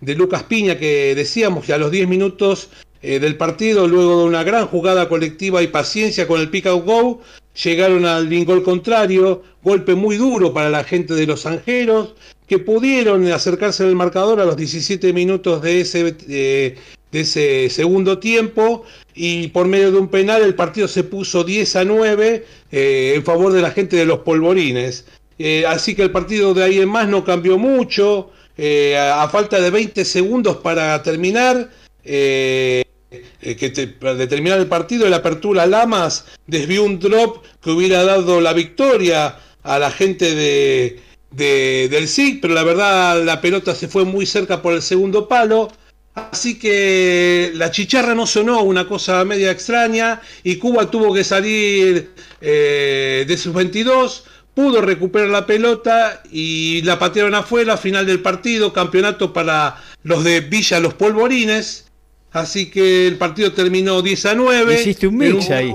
de Lucas Piña que decíamos que a los 10 minutos eh, del partido, luego de una gran jugada colectiva y paciencia con el pick out go, llegaron al gol contrario, golpe muy duro para la gente de los Angeros, que pudieron acercarse al marcador a los 17 minutos de ese, de ese segundo tiempo y por medio de un penal el partido se puso 10 a 9 eh, en favor de la gente de los polvorines. Eh, así que el partido de ahí en más no cambió mucho, eh, a, falta de 20 segundos para terminar. Que de terminar el partido, la apertura Lamas desvió un drop que hubiera dado la victoria a la gente de, del SIG, pero la verdad la pelota se fue muy cerca por el segundo palo. Así que la chicharra no sonó, una cosa media extraña, y Cuba tuvo que salir eh, de sus 22, pudo recuperar la pelota y la patearon afuera, final del partido, campeonato para los de Villa Los Polvorines. Así que el partido terminó 10 a 9. Hiciste un mix ahí.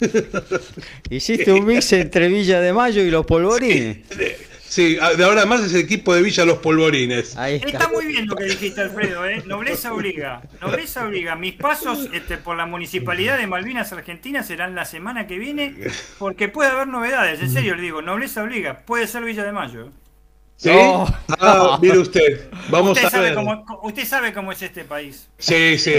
Hiciste un mix entre Villa de Mayo y Los Polvorines. Sí, de ahora más es el equipo de Villa Los Polvorines. está. muy bien lo que dijiste, Alfredo. ¿eh? Nobleza obliga. Nobleza obliga. Mis pasos este, por la municipalidad de Malvinas Argentina serán la semana que viene porque puede haber novedades. En serio le digo, nobleza obliga. Puede ser Villa de Mayo. ¿Sí? Ah, mire usted. Vamos usted a sabe Cómo, usted sabe cómo es este país. Sí, sí.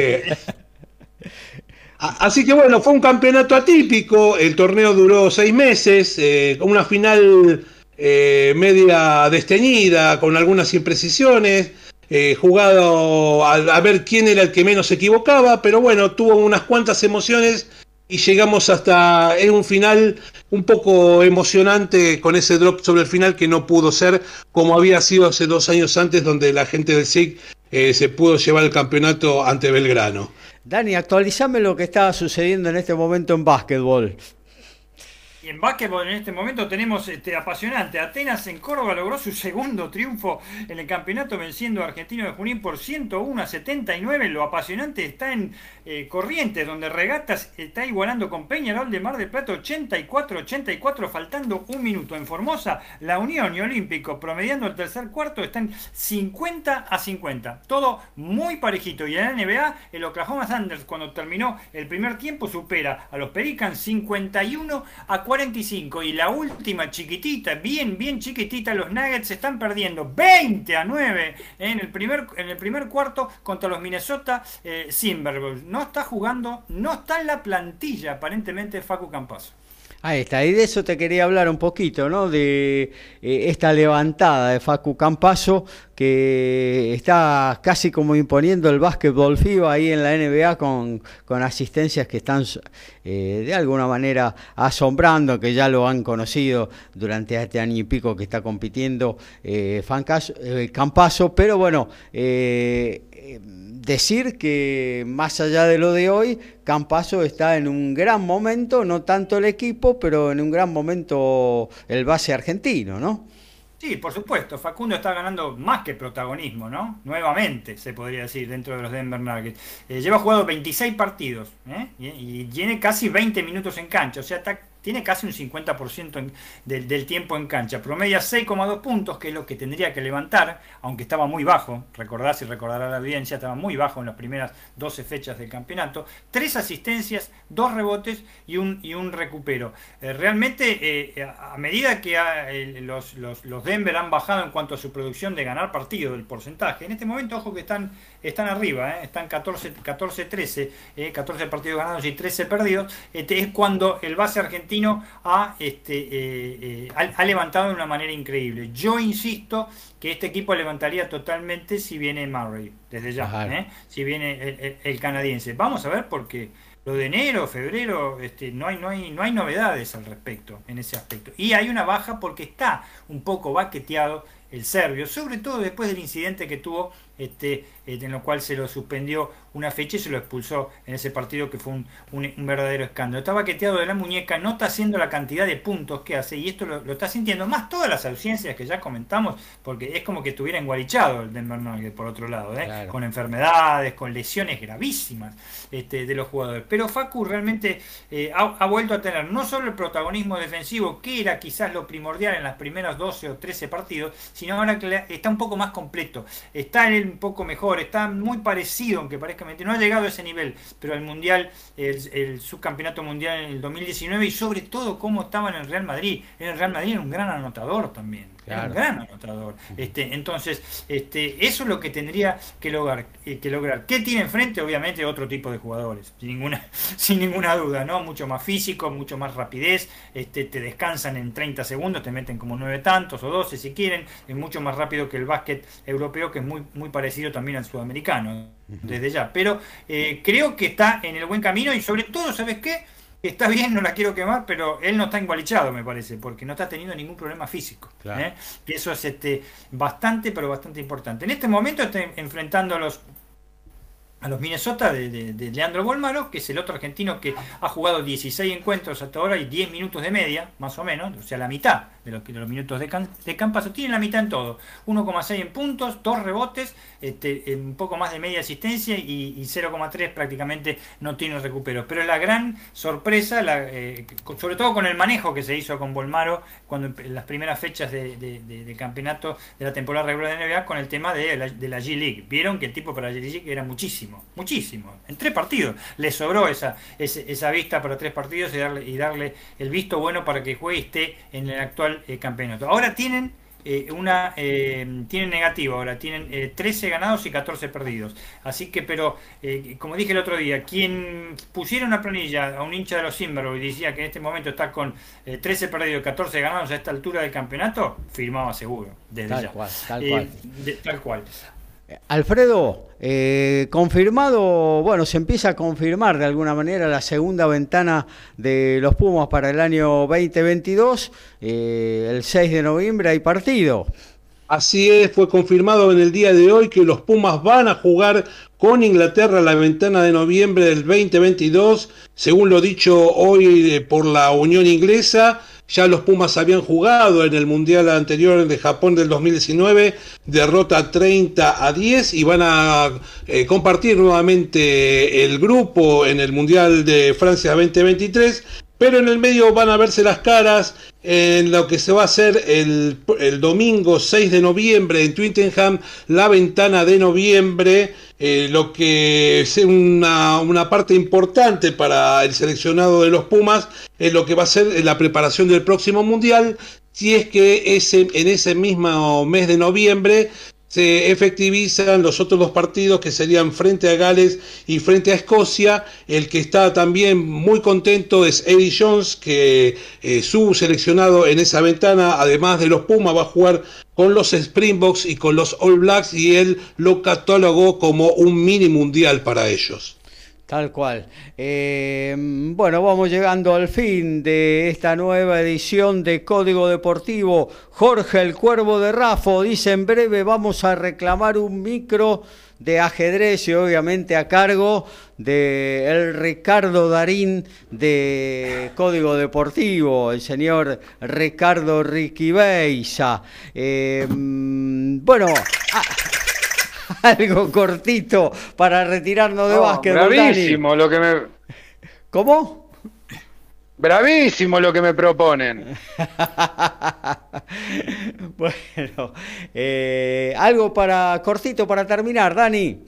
Así que bueno, fue un campeonato atípico. El torneo duró seis meses. Eh, una final eh, media desteñida, con algunas imprecisiones, eh, jugado a, ver quién era el que menos se equivocaba, pero bueno, tuvo unas cuantas emociones y llegamos hasta en un final un poco emocionante con ese drop sobre el final que no pudo ser como había sido hace dos años antes donde la gente del SIG eh, se pudo llevar el campeonato ante Belgrano. Dani, actualizame lo que estaba sucediendo en este momento en básquetbol en básquetbol en este momento tenemos este, apasionante. Atenas en Córdoba logró su segundo triunfo en el campeonato venciendo a Argentino de Junín por 101 a 79. Lo apasionante está en eh, Corrientes, donde Regatas está igualando con Peñarol de Mar del Plata 84-84, faltando un minuto. En Formosa, la Unión y Olímpico, promediando el tercer cuarto, están 50 a 50. Todo muy parejito. Y en la NBA, el Oklahoma Thunder, cuando terminó el primer tiempo, supera a los Pelicans 51 a 40 y la última chiquitita, bien, bien chiquitita, los Nuggets están perdiendo 20 a 9 en el primer, en el primer cuarto contra los Minnesota eh, No está jugando, no está en la plantilla aparentemente Facu Campazo. Ahí está, y de eso te quería hablar un poquito, ¿no? De eh, esta levantada de Facu Campaso, que está casi como imponiendo el básquetbol FIBA ahí en la NBA con, con asistencias que están eh, de alguna manera asombrando, que ya lo han conocido durante este año y pico que está compitiendo eh, eh Campaso, pero bueno, decir que más allá de lo de hoy, Campaso está en un gran momento, no tanto el equipo, pero en un gran momento el base argentino, ¿no? Sí, por supuesto, Facundo está ganando más que protagonismo, ¿no? Nuevamente, se podría decir, dentro de los Denver Nuggets. Eh, lleva jugado 26 partidos ¿eh? y, y, tiene casi 20 minutos en cancha, o sea, está tiene casi un 50% del tiempo en cancha. Promedia 6,2 puntos, que es lo que tendría que levantar, aunque estaba muy bajo. Recordás y recordará la audiencia, estaba muy bajo en las primeras 12 fechas del campeonato. Tres asistencias, dos rebotes y un, y un recupero. Eh, realmente, eh, a medida que los, los, Denver han bajado en cuanto a su producción de ganar partido, del porcentaje, en este momento, ojo que están, están arriba, eh, están 14-13, 14 partidos ganados y 13 perdidos. Este, es cuando el base argentino ha, este, eh, eh, ha, levantado de una manera increíble. Yo insisto que este equipo levantaría totalmente si viene Murray, desde ya, ¿eh? si viene el, canadiense. Vamos a ver porque lo de enero, febrero, este, no, hay, no, hay, no hay novedades al respecto en ese aspecto. Y hay una baja porque está un poco baqueteado el serbio, sobre todo después del incidente que tuvo este, en lo cual se lo suspendió una fecha y se lo expulsó en ese partido que fue un, un, verdadero escándalo. Está baqueteado de la muñeca, no está haciendo la cantidad de puntos que hace y esto lo, está sintiendo, más todas las ausencias que ya comentamos, porque es como que estuviera engualichado el Denver Nuggets por otro lado, ¿eh? con enfermedades, con lesiones gravísimas este, de los jugadores. Pero Facu realmente eh, ha, vuelto a tener no solo el protagonismo defensivo, que era quizás lo primordial en las primeros 12 o 13 partidos, sino ahora que está un poco más completo. Está en el un poco mejor, está muy parecido, aunque parezca mentira, no ha llegado a ese nivel, pero el Mundial, el, subcampeonato mundial en el 2019 y sobre todo cómo estaba en el Real Madrid. En el Real Madrid era un gran anotador también un gran anotador. Este, entonces, este, eso es lo que tendría que lograr, eh, que lograr. ¿Qué tiene enfrente? Obviamente otro tipo de jugadores, sin ninguna, sin ninguna duda, ¿no? Mucho más físico, mucho más rapidez, este, te descansan en 30 segundos, te meten como nueve tantos o 12 si quieren, es mucho más rápido que el básquet europeo, que es muy, muy parecido también al sudamericano, desde ya. Pero eh, creo que está en el buen camino y sobre todo, ¿sabes qué? Está bien, no la quiero quemar, pero él no está engualichado, me parece, porque no está teniendo ningún problema físico. ¿eh? Y eso es este, bastante, pero bastante importante. En este momento está enfrentando a los a los Minnesota de, Leandro Bolmaro, que es el otro argentino que ha jugado 16 encuentros hasta ahora y 10 minutos de media, más o menos, o sea, la mitad de los, de los minutos de, de Campaso. Tiene la mitad en todo. 1,6 en puntos, 2 rebotes, este, un poco más de media asistencia y, 0,3 prácticamente no tiene recuperos. Pero la gran sorpresa, eh, sobre todo con el manejo que se hizo con Bolmaro cuando en las primeras fechas de, campeonato de la temporada regular de NBA con el tema de la, de la G-League. Vieron que el tipo para la G-League era muchísimo muchísimo, En tres partidos. Le sobró esa, esa, vista para tres partidos y darle, y darle el visto bueno para que juegue y esté en el actual eh, campeonato. Ahora tienen eh, una eh, tienen negativo ahora, tienen 13 ganados y 14 perdidos. Así que, pero como dije el otro día, quien pusiera una planilla a un hincha de los Timberwolves y decía que en este momento está con 13 perdidos y 14 ganados a esta altura del campeonato, firmaba seguro. Desde tal ya. cual, tal cual. tal cual. Alfredo, eh, confirmado, bueno, se empieza a confirmar de alguna manera la segunda ventana de los Pumas para el año 2022. Eh, el 6 de noviembre hay partido. Así es, fue confirmado en el día de hoy que los Pumas van a jugar con Inglaterra la ventana de noviembre del 2022, según lo dicho hoy eh, por la Unión Inglesa. Ya los Pumas habían jugado en el Mundial anterior de Japón del 2019, derrota 30 a 10 y van a eh, compartir nuevamente el grupo en el Mundial de Francia 2023 pero en el medio van a verse las caras en lo que se va a hacer el, domingo 6 de noviembre en Twittenham, la ventana de noviembre, eh, lo que es una, una, parte importante para el seleccionado de los Pumas, es lo que va a ser la preparación del próximo Mundial, si es que ese, en ese mismo mes de noviembre se efectivizan los otros dos partidos que serían frente a Gales y frente a Escocia. El que está también muy contento es Eddie Jones, que eh, su seleccionado en esa ventana, además de los Pumas, va a jugar con los Springboks y con los All Blacks y él lo catalogó como un mini mundial para ellos. Tal cual. Eh, bueno, vamos llegando al fin de esta nueva edición de Código Deportivo. Jorge el Cuervo de Rafo dice en breve vamos a reclamar un micro de ajedrez y obviamente a cargo de el Ricardo Darín de Código Deportivo, el señor Ricardo Riquibeiza. Eh, bueno... Ah, algo cortito para retirarnos de básquet. Bravísimo lo que me. ¿Cómo? Bravísimo lo que me proponen. bueno, eh, algo para cortito para terminar, Dani.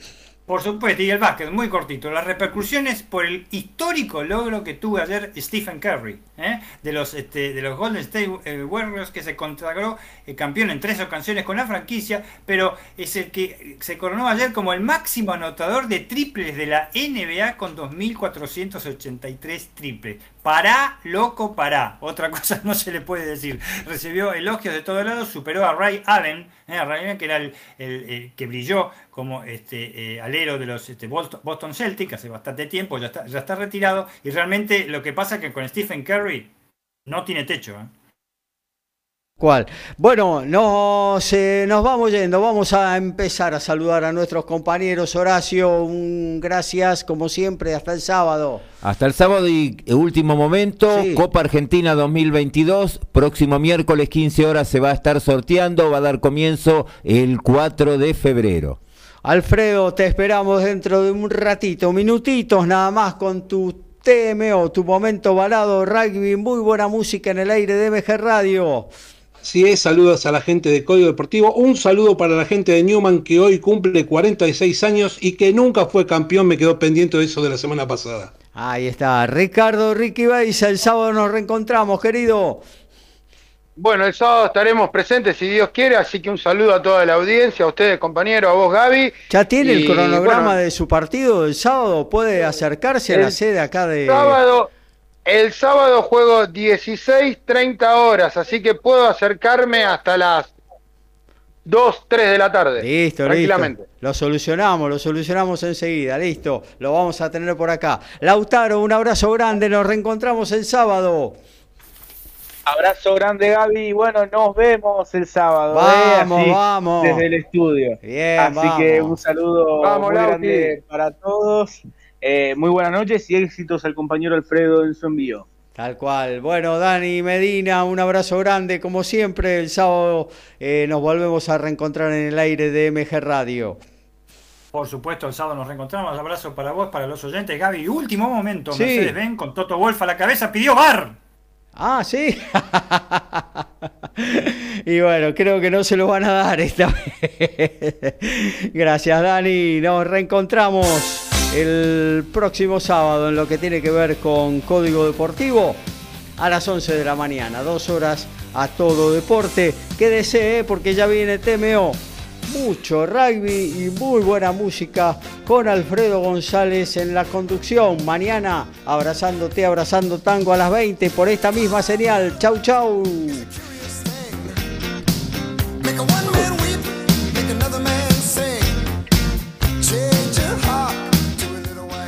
Por supuesto, y el básquet, muy cortito. Las repercusiones por el histórico logro que tuvo ayer Stephen Curry, ¿eh? de, los, este, de los Golden State eh, Warriors, que se consagró eh, campeón en tres ocasiones con la franquicia, pero es el que se coronó ayer como el máximo anotador de triples de la NBA con 2.483 triples. Pará, loco, pará. Otra cosa no se le puede decir. Recibió elogios de todos lados, superó a Ray Allen, Ray Allen que era el, que brilló como este alero de los este, Boston Celtics hace bastante tiempo, ya está, ya está retirado, y realmente lo que pasa es que con Stephen Curry no tiene techo. ¿eh? ¿Cuál? Bueno, nos, nos vamos yendo, vamos a empezar a saludar a nuestros compañeros. Horacio, un gracias como siempre, hasta el sábado. Hasta el sábado y último momento, Copa Argentina 2022, próximo miércoles 15 horas se va a estar sorteando, va a dar comienzo el 4 de febrero. Alfredo, te esperamos dentro de un ratito, minutitos nada más con tu TMO, tu momento balado rugby, muy buena música en el aire de MG Radio. Así es, saludos a la gente de Código Deportivo. Un saludo para la gente de Newman que hoy cumple 46 años y que nunca fue campeón. Me quedó pendiente de eso de la semana pasada. Ahí está, Ricardo Ricky Baiza. El sábado nos reencontramos, querido. Bueno, el sábado estaremos presentes si Dios quiere, así que un saludo a toda la audiencia, a ustedes compañeros, a vos Gaby. ¿Ya tiene el cronograma bueno, de su partido del sábado? ¿Puede acercarse a la el sede acá de... Sábado, el sábado juego 16, 30 horas, así que puedo acercarme hasta las 2, 3 de la tarde. Listo, tranquilamente. listo. Lo solucionamos, lo solucionamos enseguida, listo. Lo vamos a tener por acá. Lautaro, un abrazo grande, nos reencontramos el sábado. Abrazo grande, Gaby. Y bueno, nos vemos el sábado. ¿eh? Vamos, Así, vamos. Desde el estudio. Bien, Así vamos. que un saludo Vamos, muy Lauti. grande para todos. Eh, muy buenas noches y éxitos al compañero Alfredo en su envío. Tal cual. Bueno, Dani Medina, un abrazo grande, como siempre. El sábado eh, nos volvemos a reencontrar en el aire de MG Radio. Por supuesto, el sábado nos reencontramos. Abrazo para vos, para los oyentes. Gaby, último momento. Sí. Mercedes Ben con Toto Wolf a la cabeza pidió bar. Ah, sí. y bueno, creo que no se lo van a dar esta vez. Gracias, Dani. Nos reencontramos el próximo sábado en lo que tiene que ver con Código Deportivo a las 11 de la mañana. Dos horas a todo deporte. Quédese, ¿eh? porque ya viene TMO mucho rugby y muy buena música con Alfredo González en la conducción. Mañana abrazándote, abrazando tango a las 20 por esta misma señal. Chau, chau.